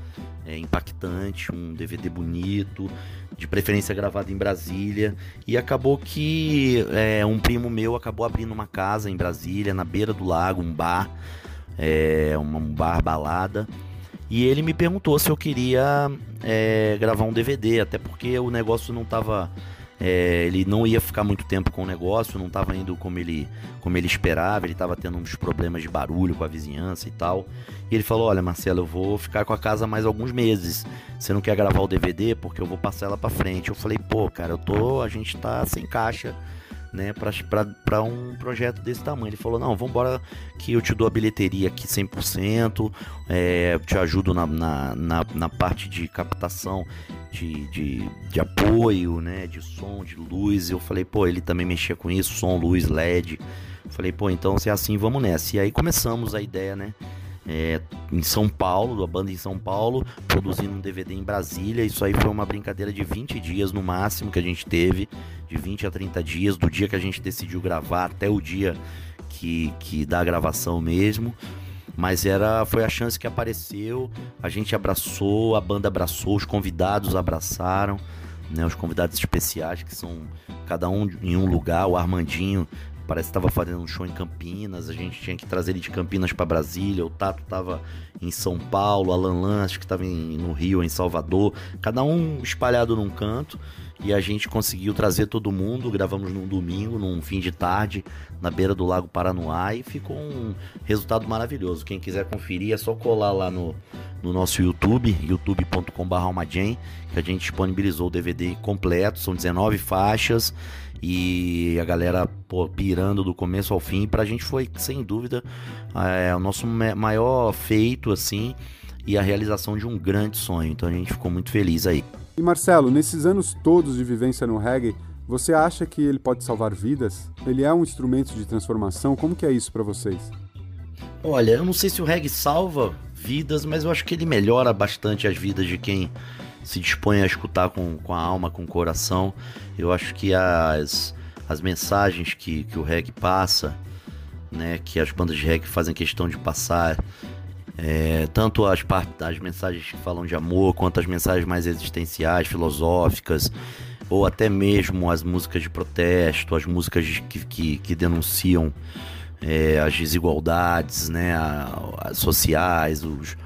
é, impactante, um DVD bonito, de preferência gravado em Brasília. E acabou que é, um primo meu acabou abrindo uma casa em Brasília, na beira do lago, um bar, é, um bar balada. E ele me perguntou se eu queria é, gravar um DVD, até porque o negócio não tava. é, ele não ia ficar muito tempo com o negócio, não estava indo como ele, como ele esperava, ele estava tendo uns problemas de barulho com a vizinhança e tal. E ele falou: Olha, Marcelo, eu vou ficar com a casa mais alguns meses. Você não quer gravar o DVD? Porque eu vou passar ela pra frente. Eu falei: Pô, cara, eu tô. A gente tá sem caixa né, para um projeto desse tamanho. Ele falou: Não, vambora que eu te dou a bilheteria aqui 100%, é, te ajudo na, na, na, na parte de captação de, de, de apoio, né, de som, de luz. Eu falei: Pô, ele também mexia com isso, som, luz, LED. Eu falei: Pô, então se é assim, vamos nessa. E aí começamos a ideia, né? É, em São Paulo, a banda em São Paulo, produzindo um DVD em Brasília. Isso aí foi uma brincadeira de 20 dias no máximo que a gente teve, de 20 a 30 dias, do dia que a gente decidiu gravar até o dia que, que da gravação mesmo. Mas era foi a chance que apareceu, a gente abraçou, a banda abraçou, os convidados abraçaram, né, os convidados especiais que são cada um em um lugar, o Armandinho parece que estava fazendo um show em Campinas, a gente tinha que trazer ele de Campinas para Brasília, o Tato estava em São Paulo, Alan Lan acho que estava no Rio, em Salvador, cada um espalhado num canto, e a gente conseguiu trazer todo mundo, gravamos num domingo, num fim de tarde, na beira do Lago Paranoá, e ficou um resultado maravilhoso. Quem quiser conferir é só colar lá no, no nosso YouTube, youtube.com.br que a gente disponibilizou o DVD completo, são 19 faixas, e a galera pô, pirando do começo ao fim. Pra gente foi, sem dúvida, é, o nosso ma- maior feito, assim, e a realização de um grande sonho. Então a gente ficou muito feliz aí. E Marcelo, nesses anos todos de vivência no reggae, você acha que ele pode salvar vidas? Ele é um instrumento de transformação? Como que é isso pra vocês? Olha, eu não sei se o reggae salva vidas, mas eu acho que ele melhora bastante as vidas de quem se dispõe a escutar com, com a alma, com o coração. Eu acho que as, as mensagens que, que o reggae passa, né, que as bandas de reggae fazem questão de passar, é, tanto as, as mensagens que falam de amor, quanto as mensagens mais existenciais, filosóficas, ou até mesmo as músicas de protesto, as músicas que, que, que denunciam é, as desigualdades né, a- as sociais, os,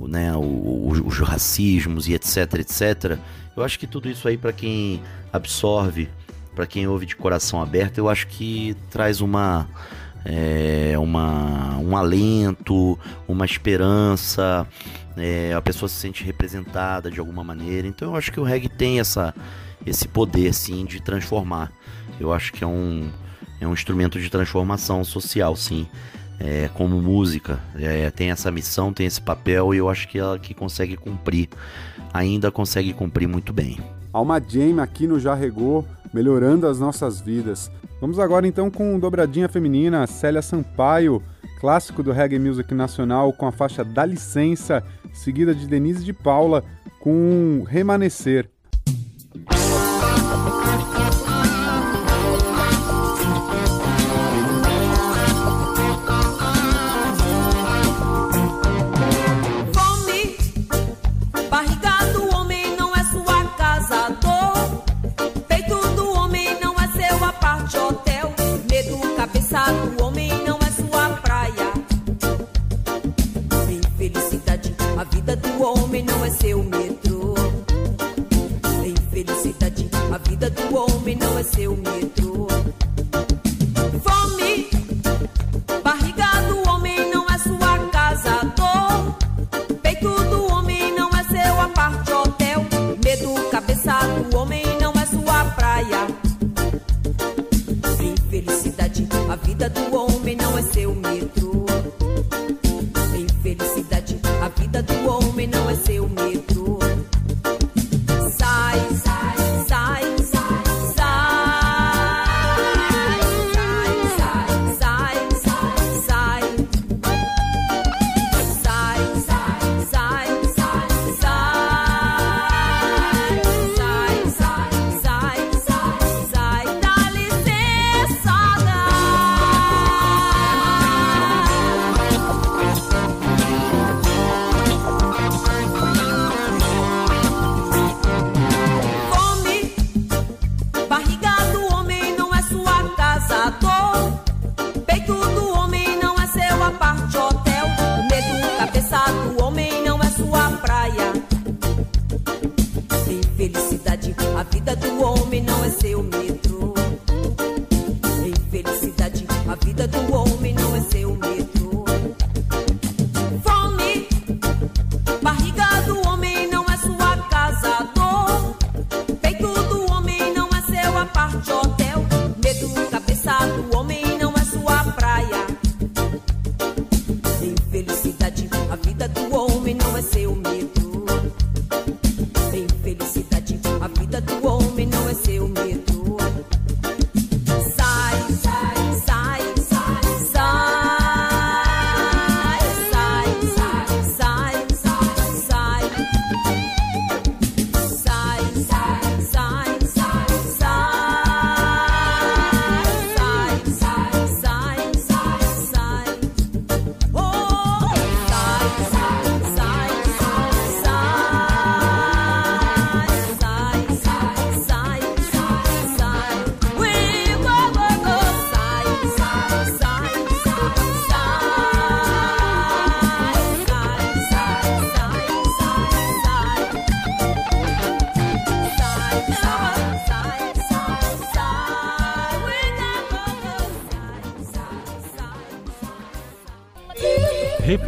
né, os racismos e etc, etc. Eu acho que tudo isso aí, para quem absorve, para quem ouve de coração aberto, eu acho que traz uma, é, uma um alento, uma esperança, é, a pessoa se sente representada de alguma maneira. Então eu acho que o reggae tem essa, esse poder sim de transformar. Eu acho que é um, é um instrumento de transformação social, sim. É, como música, É, tem essa missão, tem esse papel e eu acho que ela que consegue cumprir, ainda consegue cumprir muito bem. Alma Jam aqui no Já Regou, melhorando as nossas vidas. Vamos agora então com dobradinha feminina, Célia Sampaio, clássico do reggae music nacional com a faixa Dá Licença, seguida de Denise de Paula com Remanescer. do homem não é seu metrô.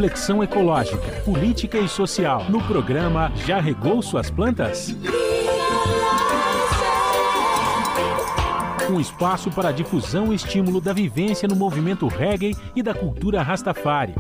reflexão ecológica, política e social no programa Já Regou Suas Plantas? Um espaço para a difusão e estímulo da vivência no movimento reggae e da cultura rastafari.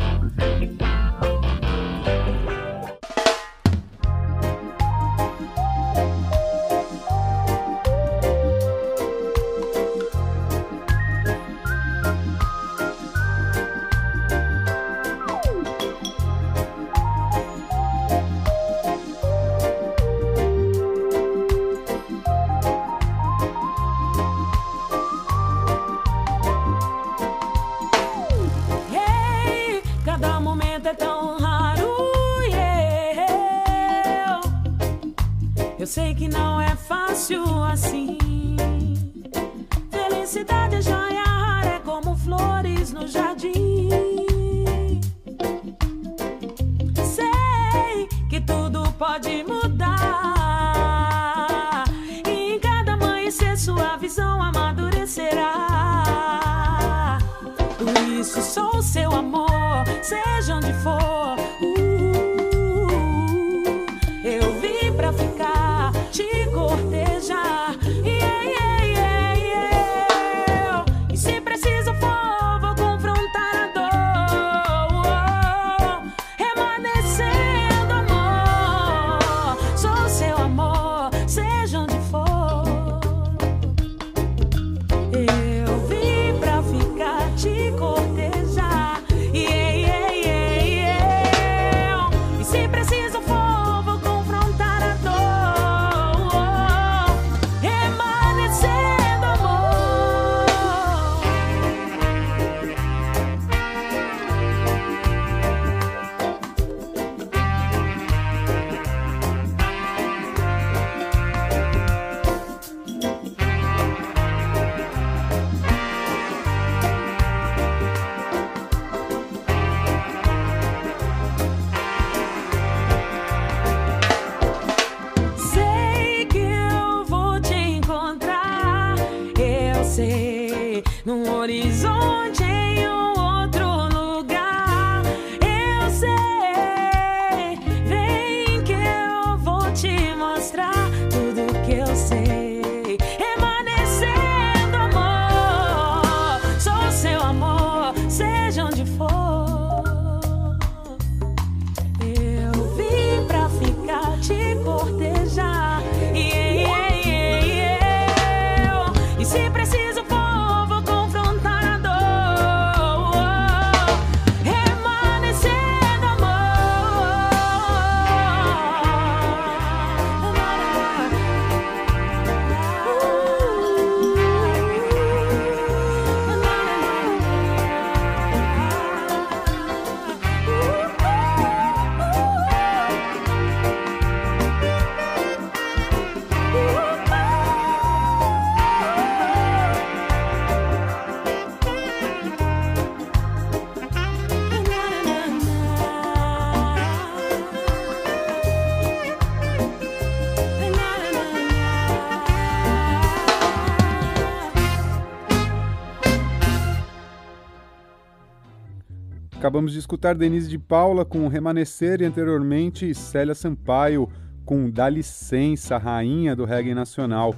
Acabamos de escutar Denise de Paula com Remanescer e anteriormente Célia Sampaio com Dá Licença, rainha do reggae nacional.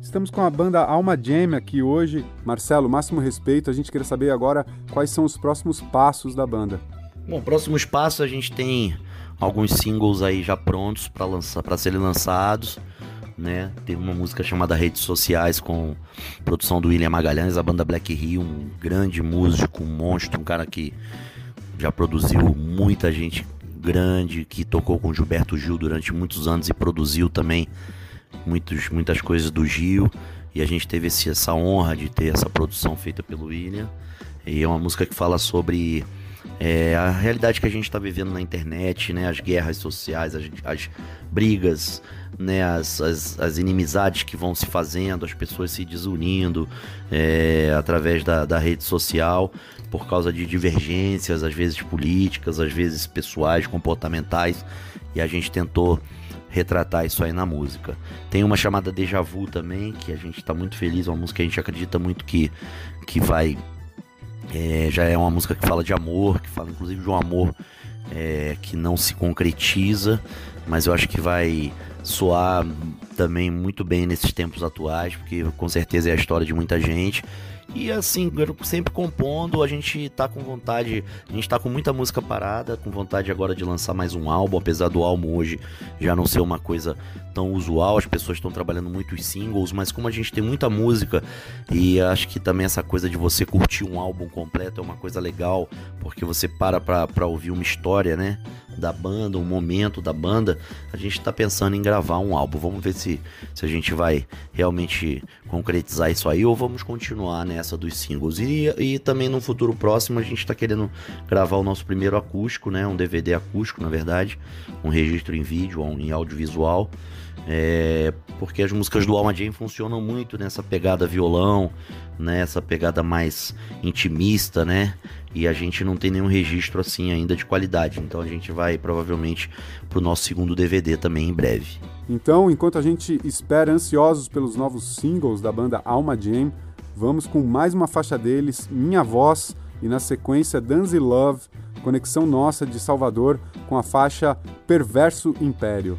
Estamos com a banda Alma Jam aqui hoje. Marcelo, máximo respeito, a gente queria saber agora quais são os próximos passos da banda. Bom, próximos passos a gente tem alguns singles aí já prontos para lançar, para serem lançados, né? Tem uma música chamada Redes Sociais com produção do William Magalhães, a banda Black Hill, um grande músico, um monstro, um cara que já produziu muita gente grande, que tocou com Gilberto Gil durante muitos anos e produziu também muitos, muitas coisas do Gil. E a gente teve esse, essa honra de ter essa produção feita pelo William. E é uma música que fala sobre é, a realidade que a gente está vivendo na internet, né? As guerras sociais, as, as brigas, né? As, as, as, inimizades que vão se fazendo, as pessoas se desunindo é, através da, da rede social por causa de divergências, às vezes políticas, às vezes pessoais, comportamentais. E a gente tentou retratar isso aí na música. Tem uma chamada Deja Vu também, que a gente está muito feliz, uma música que a gente acredita muito que, que vai. É, já é uma música que fala de amor, que fala inclusive de um amor é, que não se concretiza, mas eu acho que vai soar também muito bem nesses tempos atuais, porque com certeza é a história de muita gente. E assim, sempre compondo, a gente tá com vontade, a gente tá com muita música parada, com vontade agora de lançar mais um álbum, apesar do álbum hoje já não ser uma coisa tão usual, as pessoas estão trabalhando muito os singles, mas como a gente tem muita música e acho que também essa coisa de você curtir um álbum completo é uma coisa legal, porque você para pra, ouvir uma história, né? da banda, um momento da banda, a gente está pensando em gravar um álbum. Vamos ver se, se a gente vai realmente concretizar isso aí ou vamos continuar nessa dos singles. E, e também no futuro próximo a gente está querendo gravar o nosso primeiro acústico, né? Um DVD acústico, na verdade, um registro em vídeo, em audiovisual. É, porque as músicas do Alma Jane funcionam muito nessa pegada violão, nessa pegada mais intimista, né? E a gente não tem nenhum registro assim ainda de qualidade. Então a gente vai provavelmente pro nosso segundo DVD também em breve. Então, enquanto a gente espera ansiosos pelos novos singles da banda Alma Jam, vamos com mais uma faixa deles, Minha Voz, e na sequência Dance Love, conexão nossa de Salvador com a faixa Perverso Império.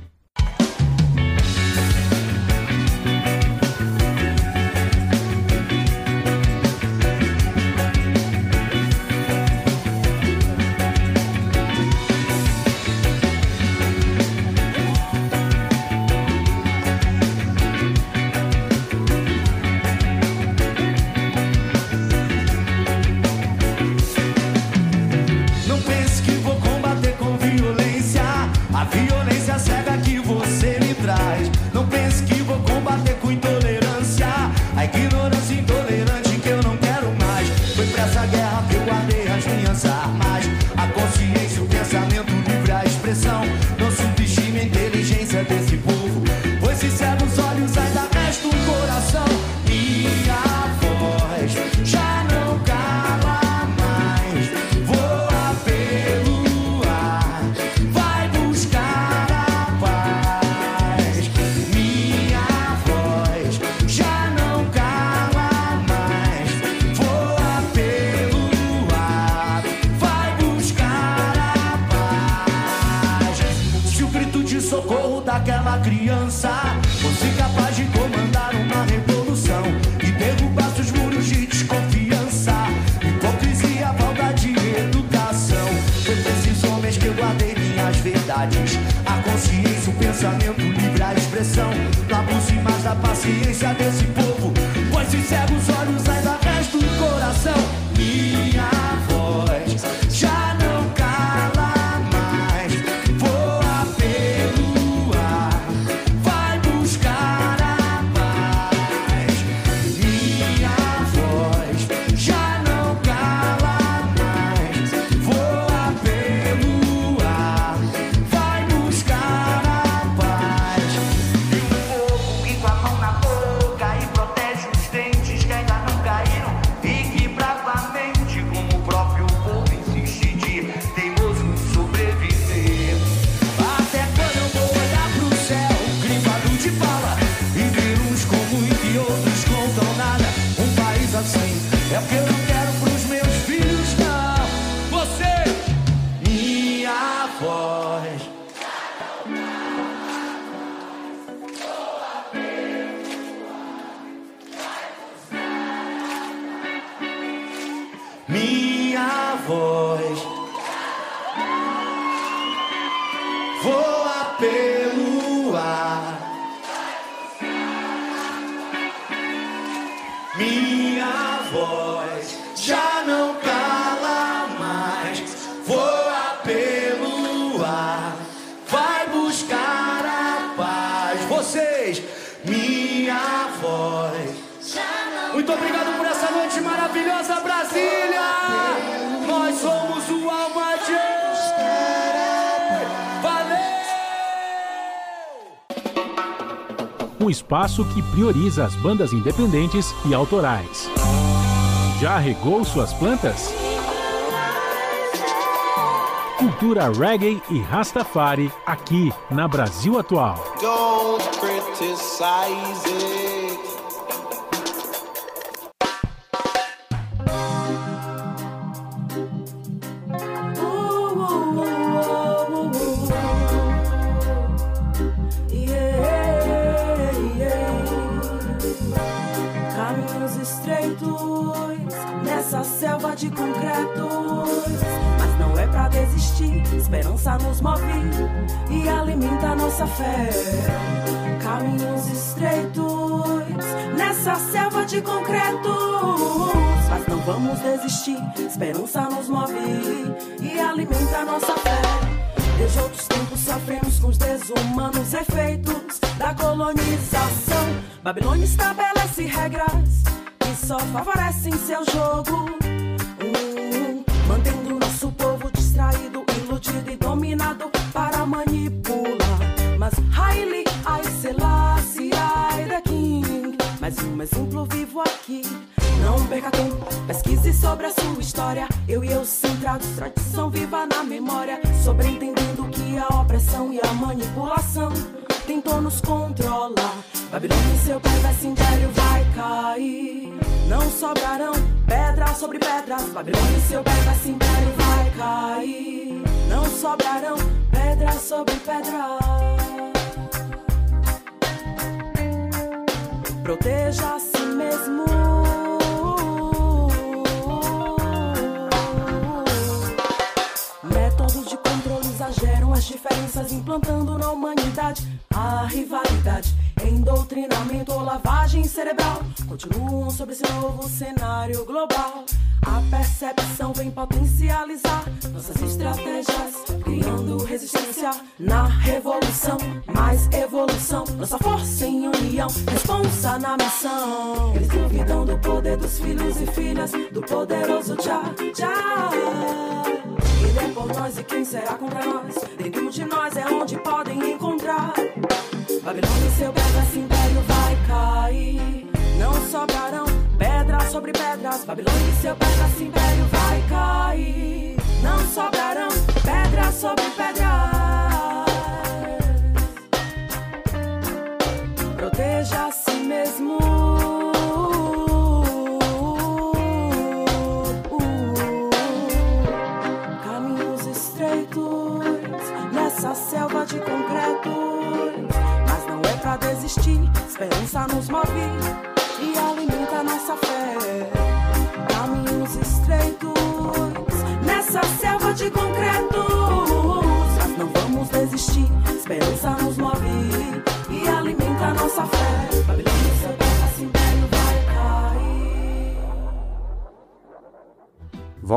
Muito obrigado por essa noite maravilhosa, Brasília. Nós somos o Alma. Valeu! Um espaço que prioriza as bandas independentes e autorais. Já regou suas plantas? Cultura reggae e Rastafari aqui na Brasil Atual. Don't criticize it. Caminhos estreitos nessa selva de concretos. Mas não vamos desistir, esperança nos move e alimenta nossa fé. Desde outros tempos sofremos com os desumanos efeitos da colonização. Babilônia estabelece regras que só favorecem seu jogo.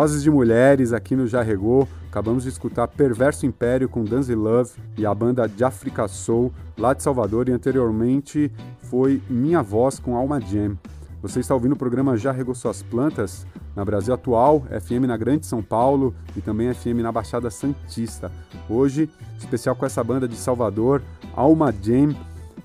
Vozes de mulheres aqui no Já Regou. Acabamos de escutar Perverso Império com Danzy Love e a banda de Africa Soul lá de Salvador e anteriormente foi Minha Voz com Alma Jam. Você está ouvindo o programa Já Regou Suas Plantas na Brasil Atual, FM na Grande São Paulo e também FM na Baixada Santista. Hoje, especial com essa banda de Salvador, Alma Jam.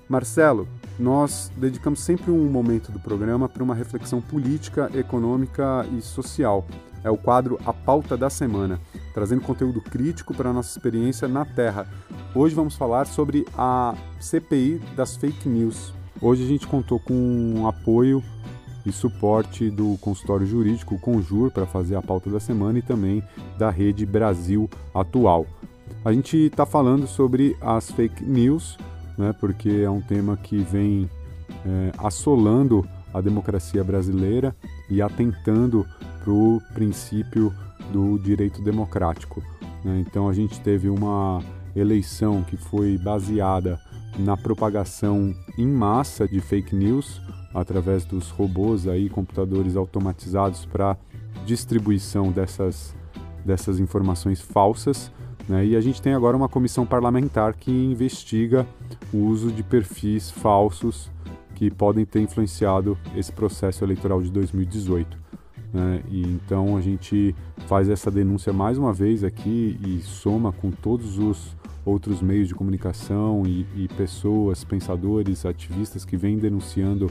Marcelo, nós dedicamos sempre um momento do programa para uma reflexão política, econômica e social. É o quadro A Pauta da Semana, trazendo conteúdo crítico para a nossa experiência na Terra. Hoje vamos falar sobre a CPI das fake news. Hoje a gente contou com um apoio e suporte do consultório jurídico Conjur para fazer a pauta da semana e também da rede Brasil Atual. A gente está falando sobre as fake news, né, porque é um tema que vem é, assolando a democracia brasileira e atentando para o princípio do direito democrático. Né? Então a gente teve uma eleição que foi baseada na propagação em massa de fake news através dos robôs aí, computadores automatizados para distribuição dessas, dessas informações falsas. Né? E a gente tem agora uma comissão parlamentar que investiga o uso de perfis falsos que podem ter influenciado esse processo eleitoral de 2018. Né? E então a gente faz essa denúncia mais uma vez aqui e soma com todos os outros meios de comunicação e, e pessoas, pensadores, ativistas que vêm denunciando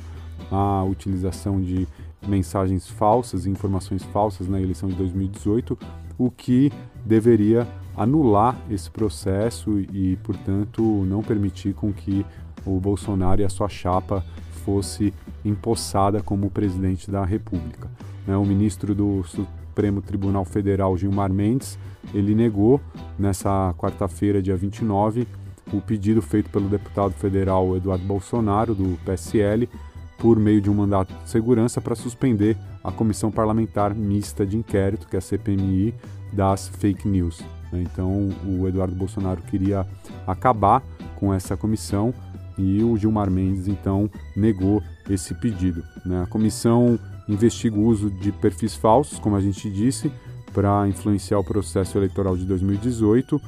a utilização de mensagens falsas e informações falsas na eleição de 2018, o que deveria anular esse processo e, portanto, não permitir com que o Bolsonaro e a sua chapa fosse empossada como presidente da República. Né, o ministro do Supremo Tribunal Federal, Gilmar Mendes, ele negou nessa quarta-feira, dia 29, o pedido feito pelo deputado federal Eduardo Bolsonaro, do PSL, por meio de um mandato de segurança para suspender a Comissão Parlamentar Mista de Inquérito, que é a CPMI, das fake news. Né? Então, o Eduardo Bolsonaro queria acabar com essa comissão e o Gilmar Mendes, então, negou esse pedido. Né? A comissão investiga o uso de perfis falsos, como a gente disse, para influenciar o processo eleitoral de 2018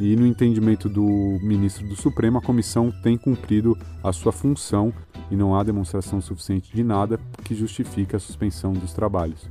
e, no entendimento do ministro do Supremo, a comissão tem cumprido a sua função e não há demonstração suficiente de nada que justifique a suspensão dos trabalhos.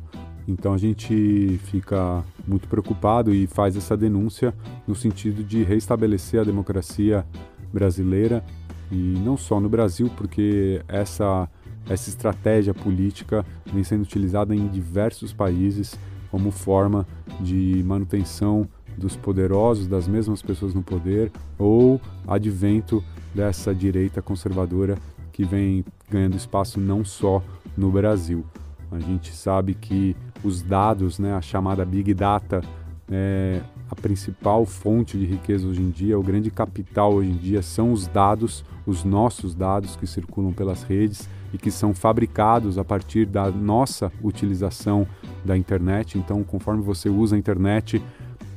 Então a gente fica muito preocupado e faz essa denúncia no sentido de restabelecer a democracia brasileira e não só no Brasil, porque essa essa estratégia política vem sendo utilizada em diversos países como forma de manutenção dos poderosos, das mesmas pessoas no poder, ou advento dessa direita conservadora que vem ganhando espaço não só no Brasil. A gente sabe que os dados, né, a chamada Big Data, é a principal fonte de riqueza hoje em dia, o grande capital hoje em dia são os dados, os nossos dados que circulam pelas redes e que são fabricados a partir da nossa utilização da internet. Então, conforme você usa a internet,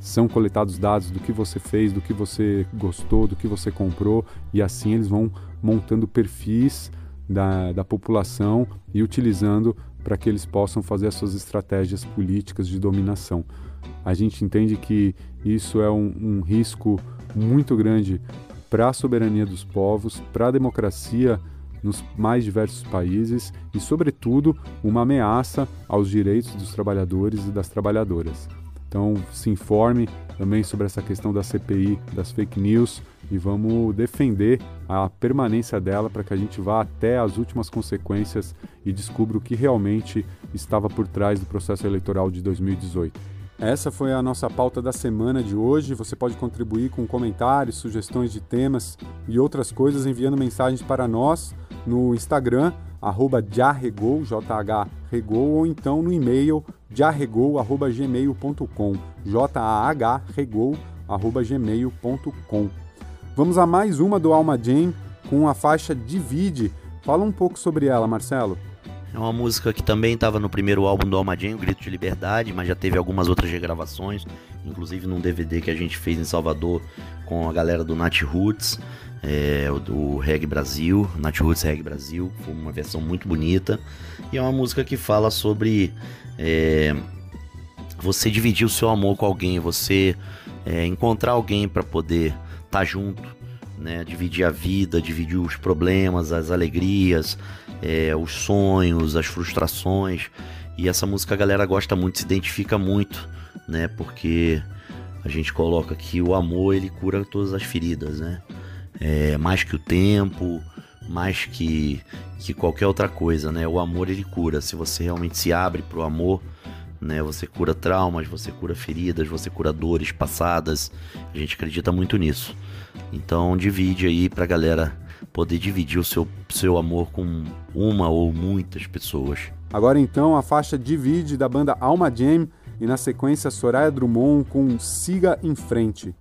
são coletados dados do que você fez, do que você gostou, do que você comprou, e assim eles vão montando perfis da, da população e utilizando para que eles possam fazer as suas estratégias políticas de dominação. A gente entende que isso é um, um risco muito grande para a soberania dos povos, para a democracia nos mais diversos países e, sobretudo, uma ameaça aos direitos dos trabalhadores e das trabalhadoras. Então, se informe também sobre essa questão da CPI, das fake news e vamos defender a permanência dela para que a gente vá até as últimas consequências e descubra o que realmente estava por trás do processo eleitoral de 2018. Essa foi a nossa pauta da semana de hoje. Você pode contribuir com comentários, sugestões de temas e outras coisas enviando mensagens para nós no Instagram, arroba jarregou, J-H-regou, ou então no e-mail jarregou.gmail.com, J-A-H-regou, arroba gmail.com. Vamos a mais uma do Alma Jam com a faixa Divide. Fala um pouco sobre ela, Marcelo. É uma música que também estava no primeiro álbum do Alma Jam, o Grito de Liberdade, mas já teve algumas outras regravações, inclusive num DVD que a gente fez em Salvador com a galera do Nat Roots é, do Reggae Brasil, Roots Reggae Brasil, foi uma versão muito bonita. E é uma música que fala sobre é, você dividir o seu amor com alguém, você é, encontrar alguém para poder estar tá junto, né? dividir a vida, dividir os problemas, as alegrias, é, os sonhos, as frustrações. E essa música a galera gosta muito, se identifica muito, né? Porque a gente coloca que o amor ele cura todas as feridas, né? É, mais que o tempo, mais que, que qualquer outra coisa, né? O amor ele cura. Se você realmente se abre pro amor, né? Você cura traumas, você cura feridas, você cura dores passadas. A gente acredita muito nisso. Então divide aí pra galera poder dividir o seu, seu amor com uma ou muitas pessoas. Agora então a faixa Divide da banda Alma Jam e na sequência Soraya Drummond com Siga em Frente.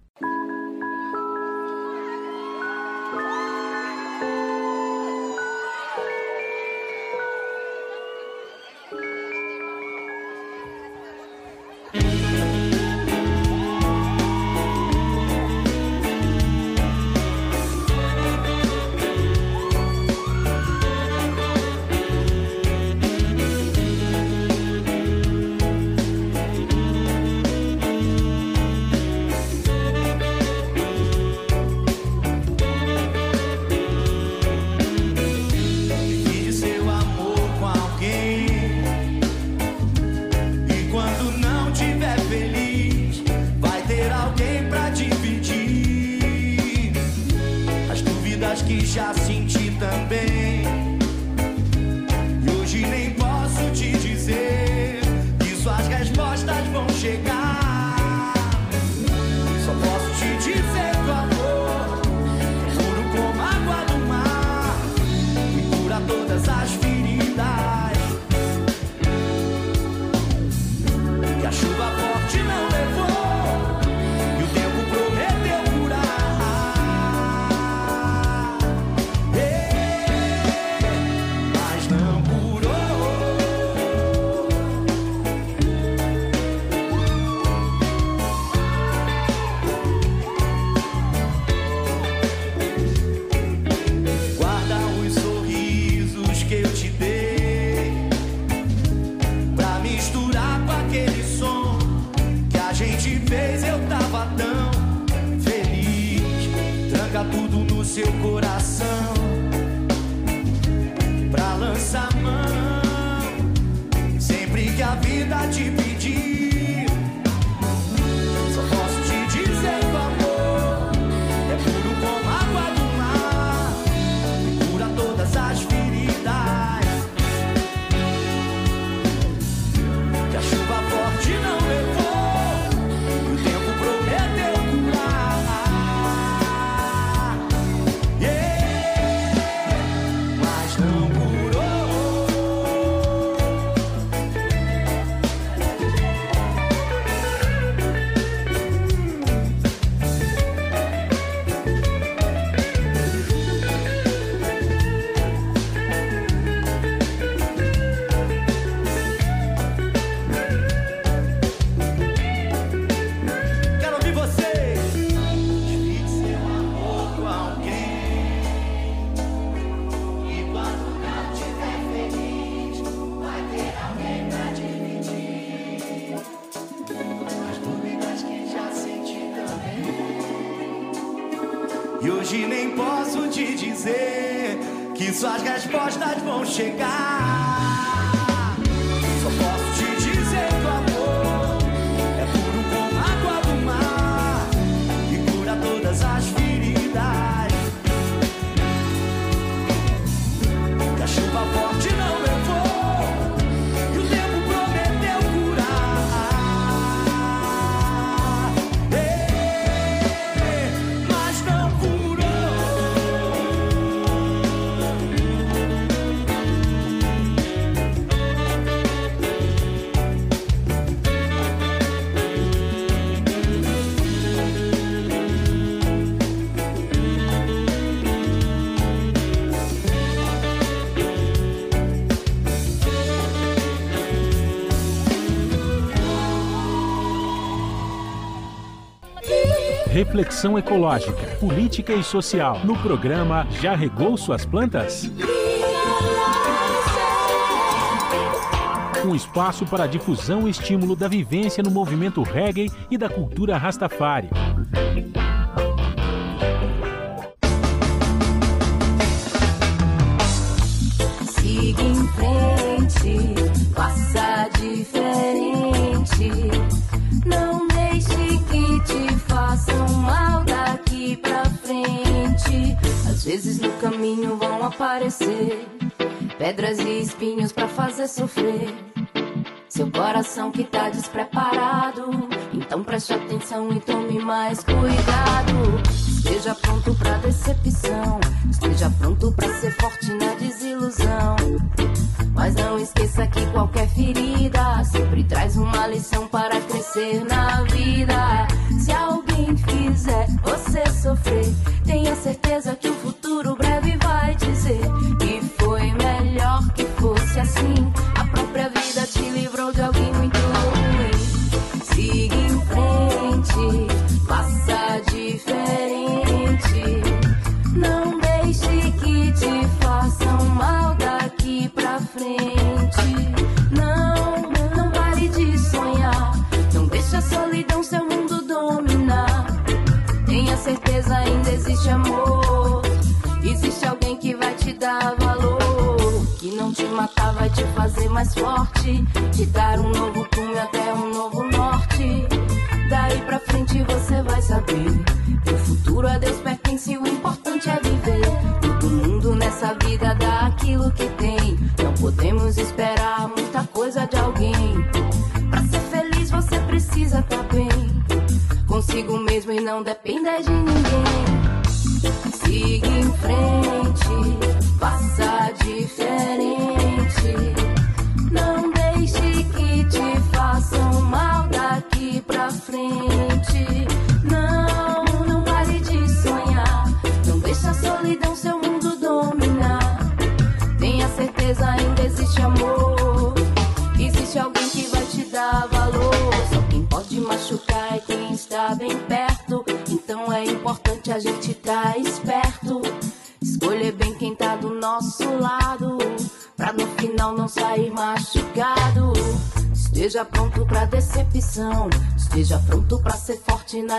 pedir. reflexão ecológica, política e social no programa Já Regou Suas Plantas? Um espaço para a difusão e estímulo da vivência no movimento reggae e da cultura rastafari.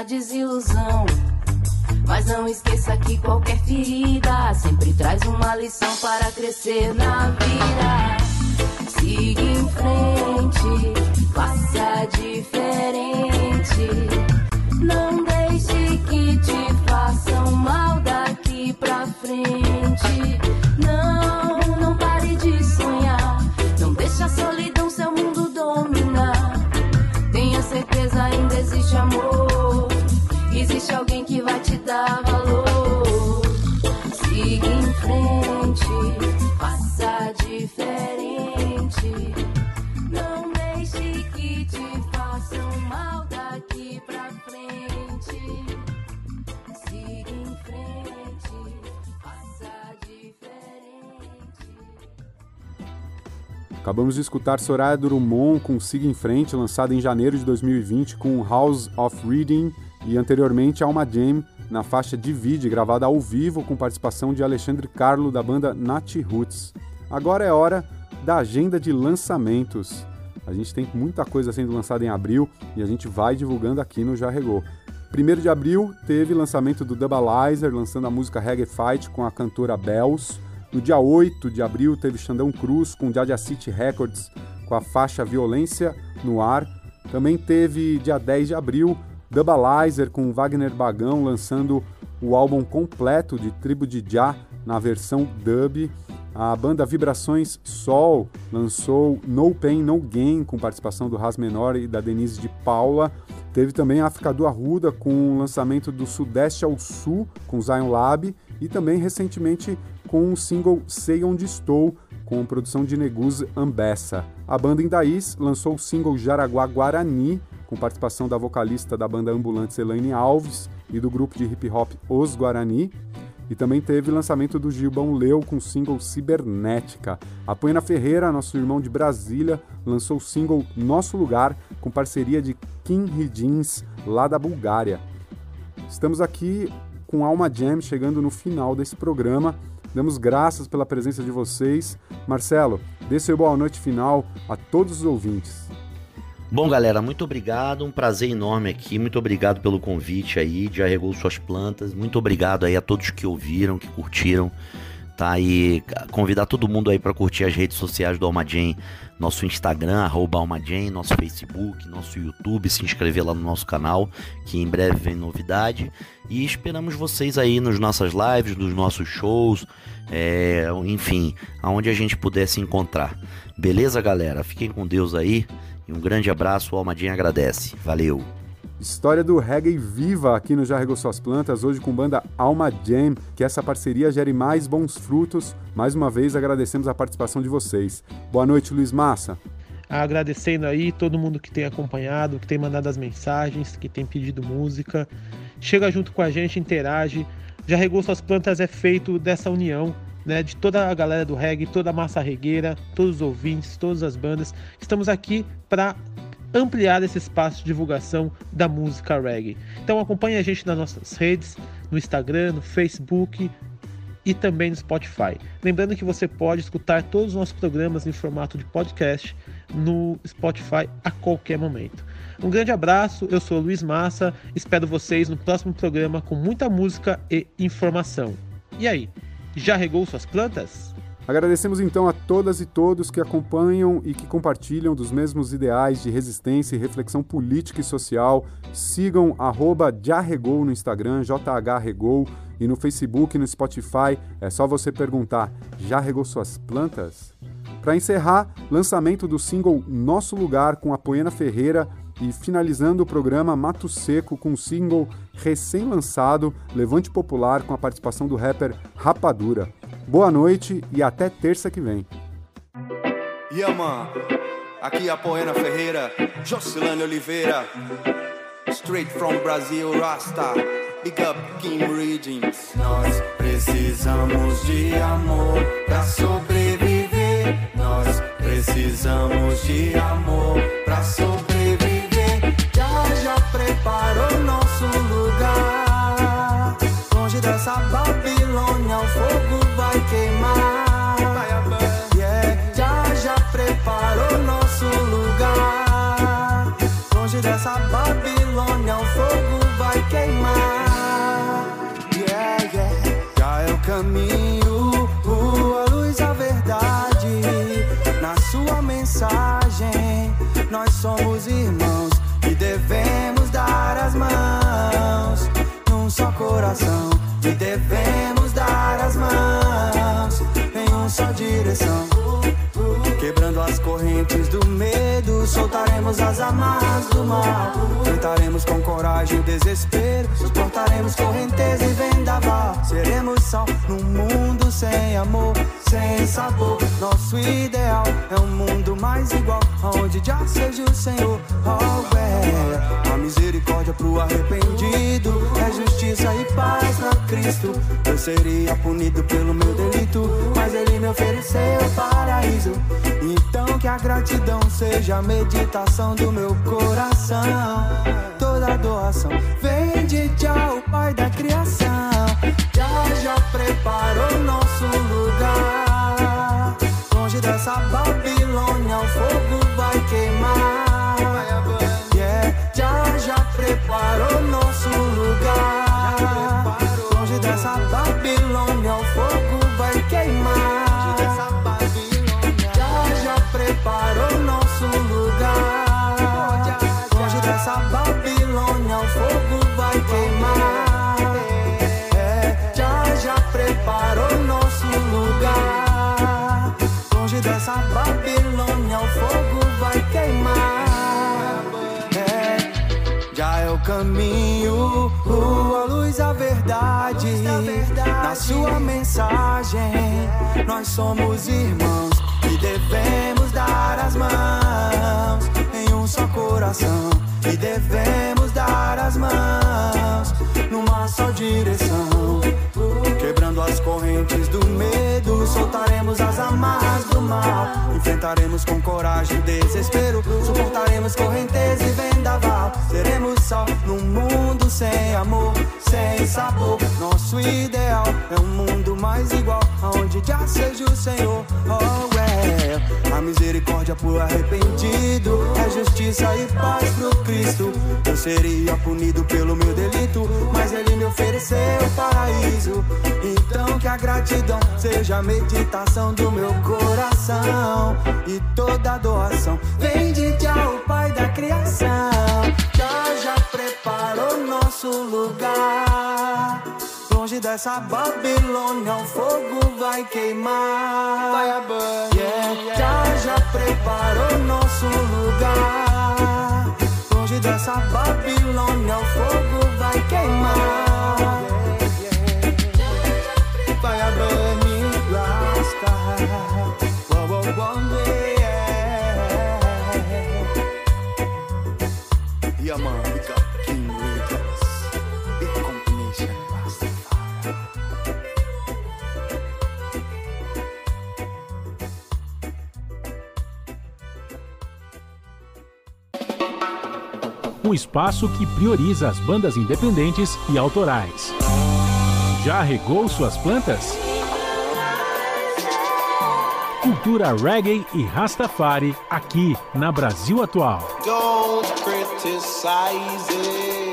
Forte Escutar Soraya Drummond com Siga em Frente, lançada em janeiro de 2020 com House of Reading e anteriormente Alma Jam na faixa Divide, gravada ao vivo com participação de Alexandre Carlo da banda Nat Roots. Agora é hora da agenda de lançamentos. A gente tem muita coisa sendo lançada em abril e a gente vai divulgando aqui no Já Regou. 1 de abril teve lançamento do Dubalizer, lançando a música Reggae Fight com a cantora Bells. No dia 8 de abril teve Xandão Cruz com Jaja City Records com a faixa Violência no Ar. Também teve dia 10 de abril Dubalizer com Wagner Bagão lançando o álbum completo de Tribo de Já na versão dub. A banda Vibrações Sol lançou No Pain No Gain com participação do Ras Menor e da Denise de Paula. Teve também África do Arruda com o lançamento do Sudeste ao Sul com Zion Lab e também recentemente com o single Sei Onde Estou com produção de Neguz Ambessa. A banda Indaís lançou o single Jaraguá Guarani com participação da vocalista da banda Ambulante Elaine Alves e do grupo de hip hop Os Guarani. E também teve lançamento do Gilbão Leu com o single Cibernética. A Poena Ferreira, nosso irmão de Brasília, lançou o single Nosso Lugar com parceria de Kim Hidins, lá da Bulgária. Estamos aqui com Alma Jam chegando no final desse programa. Damos graças pela presença de vocês. Marcelo, dê seu boa noite final a todos os ouvintes. Bom, galera, muito obrigado. Um prazer enorme aqui. Muito obrigado pelo convite aí. Já regou suas plantas. Muito obrigado aí a todos que ouviram, que curtiram. Tá? E convidar todo mundo aí para curtir as redes sociais do Almagen, nosso Instagram, arroba Almagen, nosso Facebook, nosso YouTube, se inscrever lá no nosso canal, que em breve vem novidade. E esperamos vocês aí nas nossas lives, nos nossos shows, é, enfim, aonde a gente puder se encontrar. Beleza, galera? Fiquem com Deus aí. E um grande abraço, o Almadinha agradece. Valeu! História do reggae viva aqui no Já Regou Suas Plantas, hoje com banda Alma Jam, que essa parceria gere mais bons frutos. Mais uma vez agradecemos a participação de vocês. Boa noite, Luiz Massa. Agradecendo aí todo mundo que tem acompanhado, que tem mandado as mensagens, que tem pedido música. Chega junto com a gente, interage. Já Regou Suas Plantas é feito dessa união né, de toda a galera do reggae, toda a massa regueira, todos os ouvintes, todas as bandas. Estamos aqui para ampliar esse espaço de divulgação da música reggae. Então acompanhe a gente nas nossas redes, no Instagram, no Facebook e também no Spotify. Lembrando que você pode escutar todos os nossos programas em formato de podcast no Spotify a qualquer momento. Um grande abraço, eu sou Luiz Massa, espero vocês no próximo programa com muita música e informação. E aí, já regou suas plantas? Agradecemos então a todas e todos que acompanham e que compartilham dos mesmos ideais de resistência e reflexão política e social. Sigam arroba Jarregou no Instagram, JHRegou, e no Facebook no Spotify. É só você perguntar: já regou suas plantas? Para encerrar, lançamento do single Nosso Lugar com a Poena Ferreira E finalizando o programa, Mato Seco com um single recém-lançado, Levante Popular, com a participação do rapper Rapadura. Boa noite e até terça que vem. Yeah, man. Aqui é a Poena Ferreira, Jocilane Oliveira. Straight from Brazil, Rasta. Big up Kim Readings. Nós precisamos de amor pra sobreviver. Nós precisamos de amor pra sobreviver. Já já preparou nosso lugar. Longe dessa Babilônia, o fogo vai queimar. Yeah, já já preparou nosso lugar. Longe dessa Babilônia, o fogo vai queimar. Yeah, yeah. Já é o caminho, a luz, a verdade. Na sua mensagem, nós somos irmãos e devemos dar as mãos num só coração. E devemos direção. Soltaremos as amarras do mal. Enfrentaremos com coragem o desespero, suportaremos correnteza e vendaval. Seremos sal num mundo sem amor, sem sabor. Nosso ideal é um mundo mais igual, onde já seja o Senhor. Oh, é. A misericórdia pro arrependido é justiça e paz na Cristo. Eu seria punido pelo meu delito, mas Ele me ofereceu paraíso. Então que a gratidão seja a meditação do meu coração. Toda doação vem de o Pai da criação. Já já preparou nosso lugar. Longe dessa Babilônia, o fogo vai queimar. Yeah, já já preparou nosso lugar. Longe dessa Babilônia, o fogo vai queimar. É, já já preparou nosso lugar. Longe dessa Babilônia, o fogo vai queimar. É, já é o caminho, a luz, a verdade. Na sua mensagem, nós somos irmãos e devemos dar as mãos em um só coração. E devemos dar as mãos numa só direção. Quebrando as correntes do medo, soltaremos as amarras do mal. Enfrentaremos com coragem o desespero, suportaremos correnteza e vendaval. Seremos só num mundo sem amor, sem sabor. Nosso ideal é um mundo mais igual, onde já seja o Senhor. Oh, A misericórdia pro arrependido é justiça e paz pro Cristo. Eu seria punido pelo meu delito, mas Ele me ofereceu o paraíso. Então que a gratidão seja a meditação do meu coração e toda doação vem de já o Pai da criação. Já já preparou nosso lugar. Longe dessa Babilônia, o fogo vai queimar. Yeah, já já preparou nosso lugar. Longe dessa Babilônia, o fogo vai queimar. Um espaço que prioriza as bandas independentes e autorais. Já regou suas plantas? Cultura reggae e Rastafari aqui na Brasil Atual. Don't criticize it.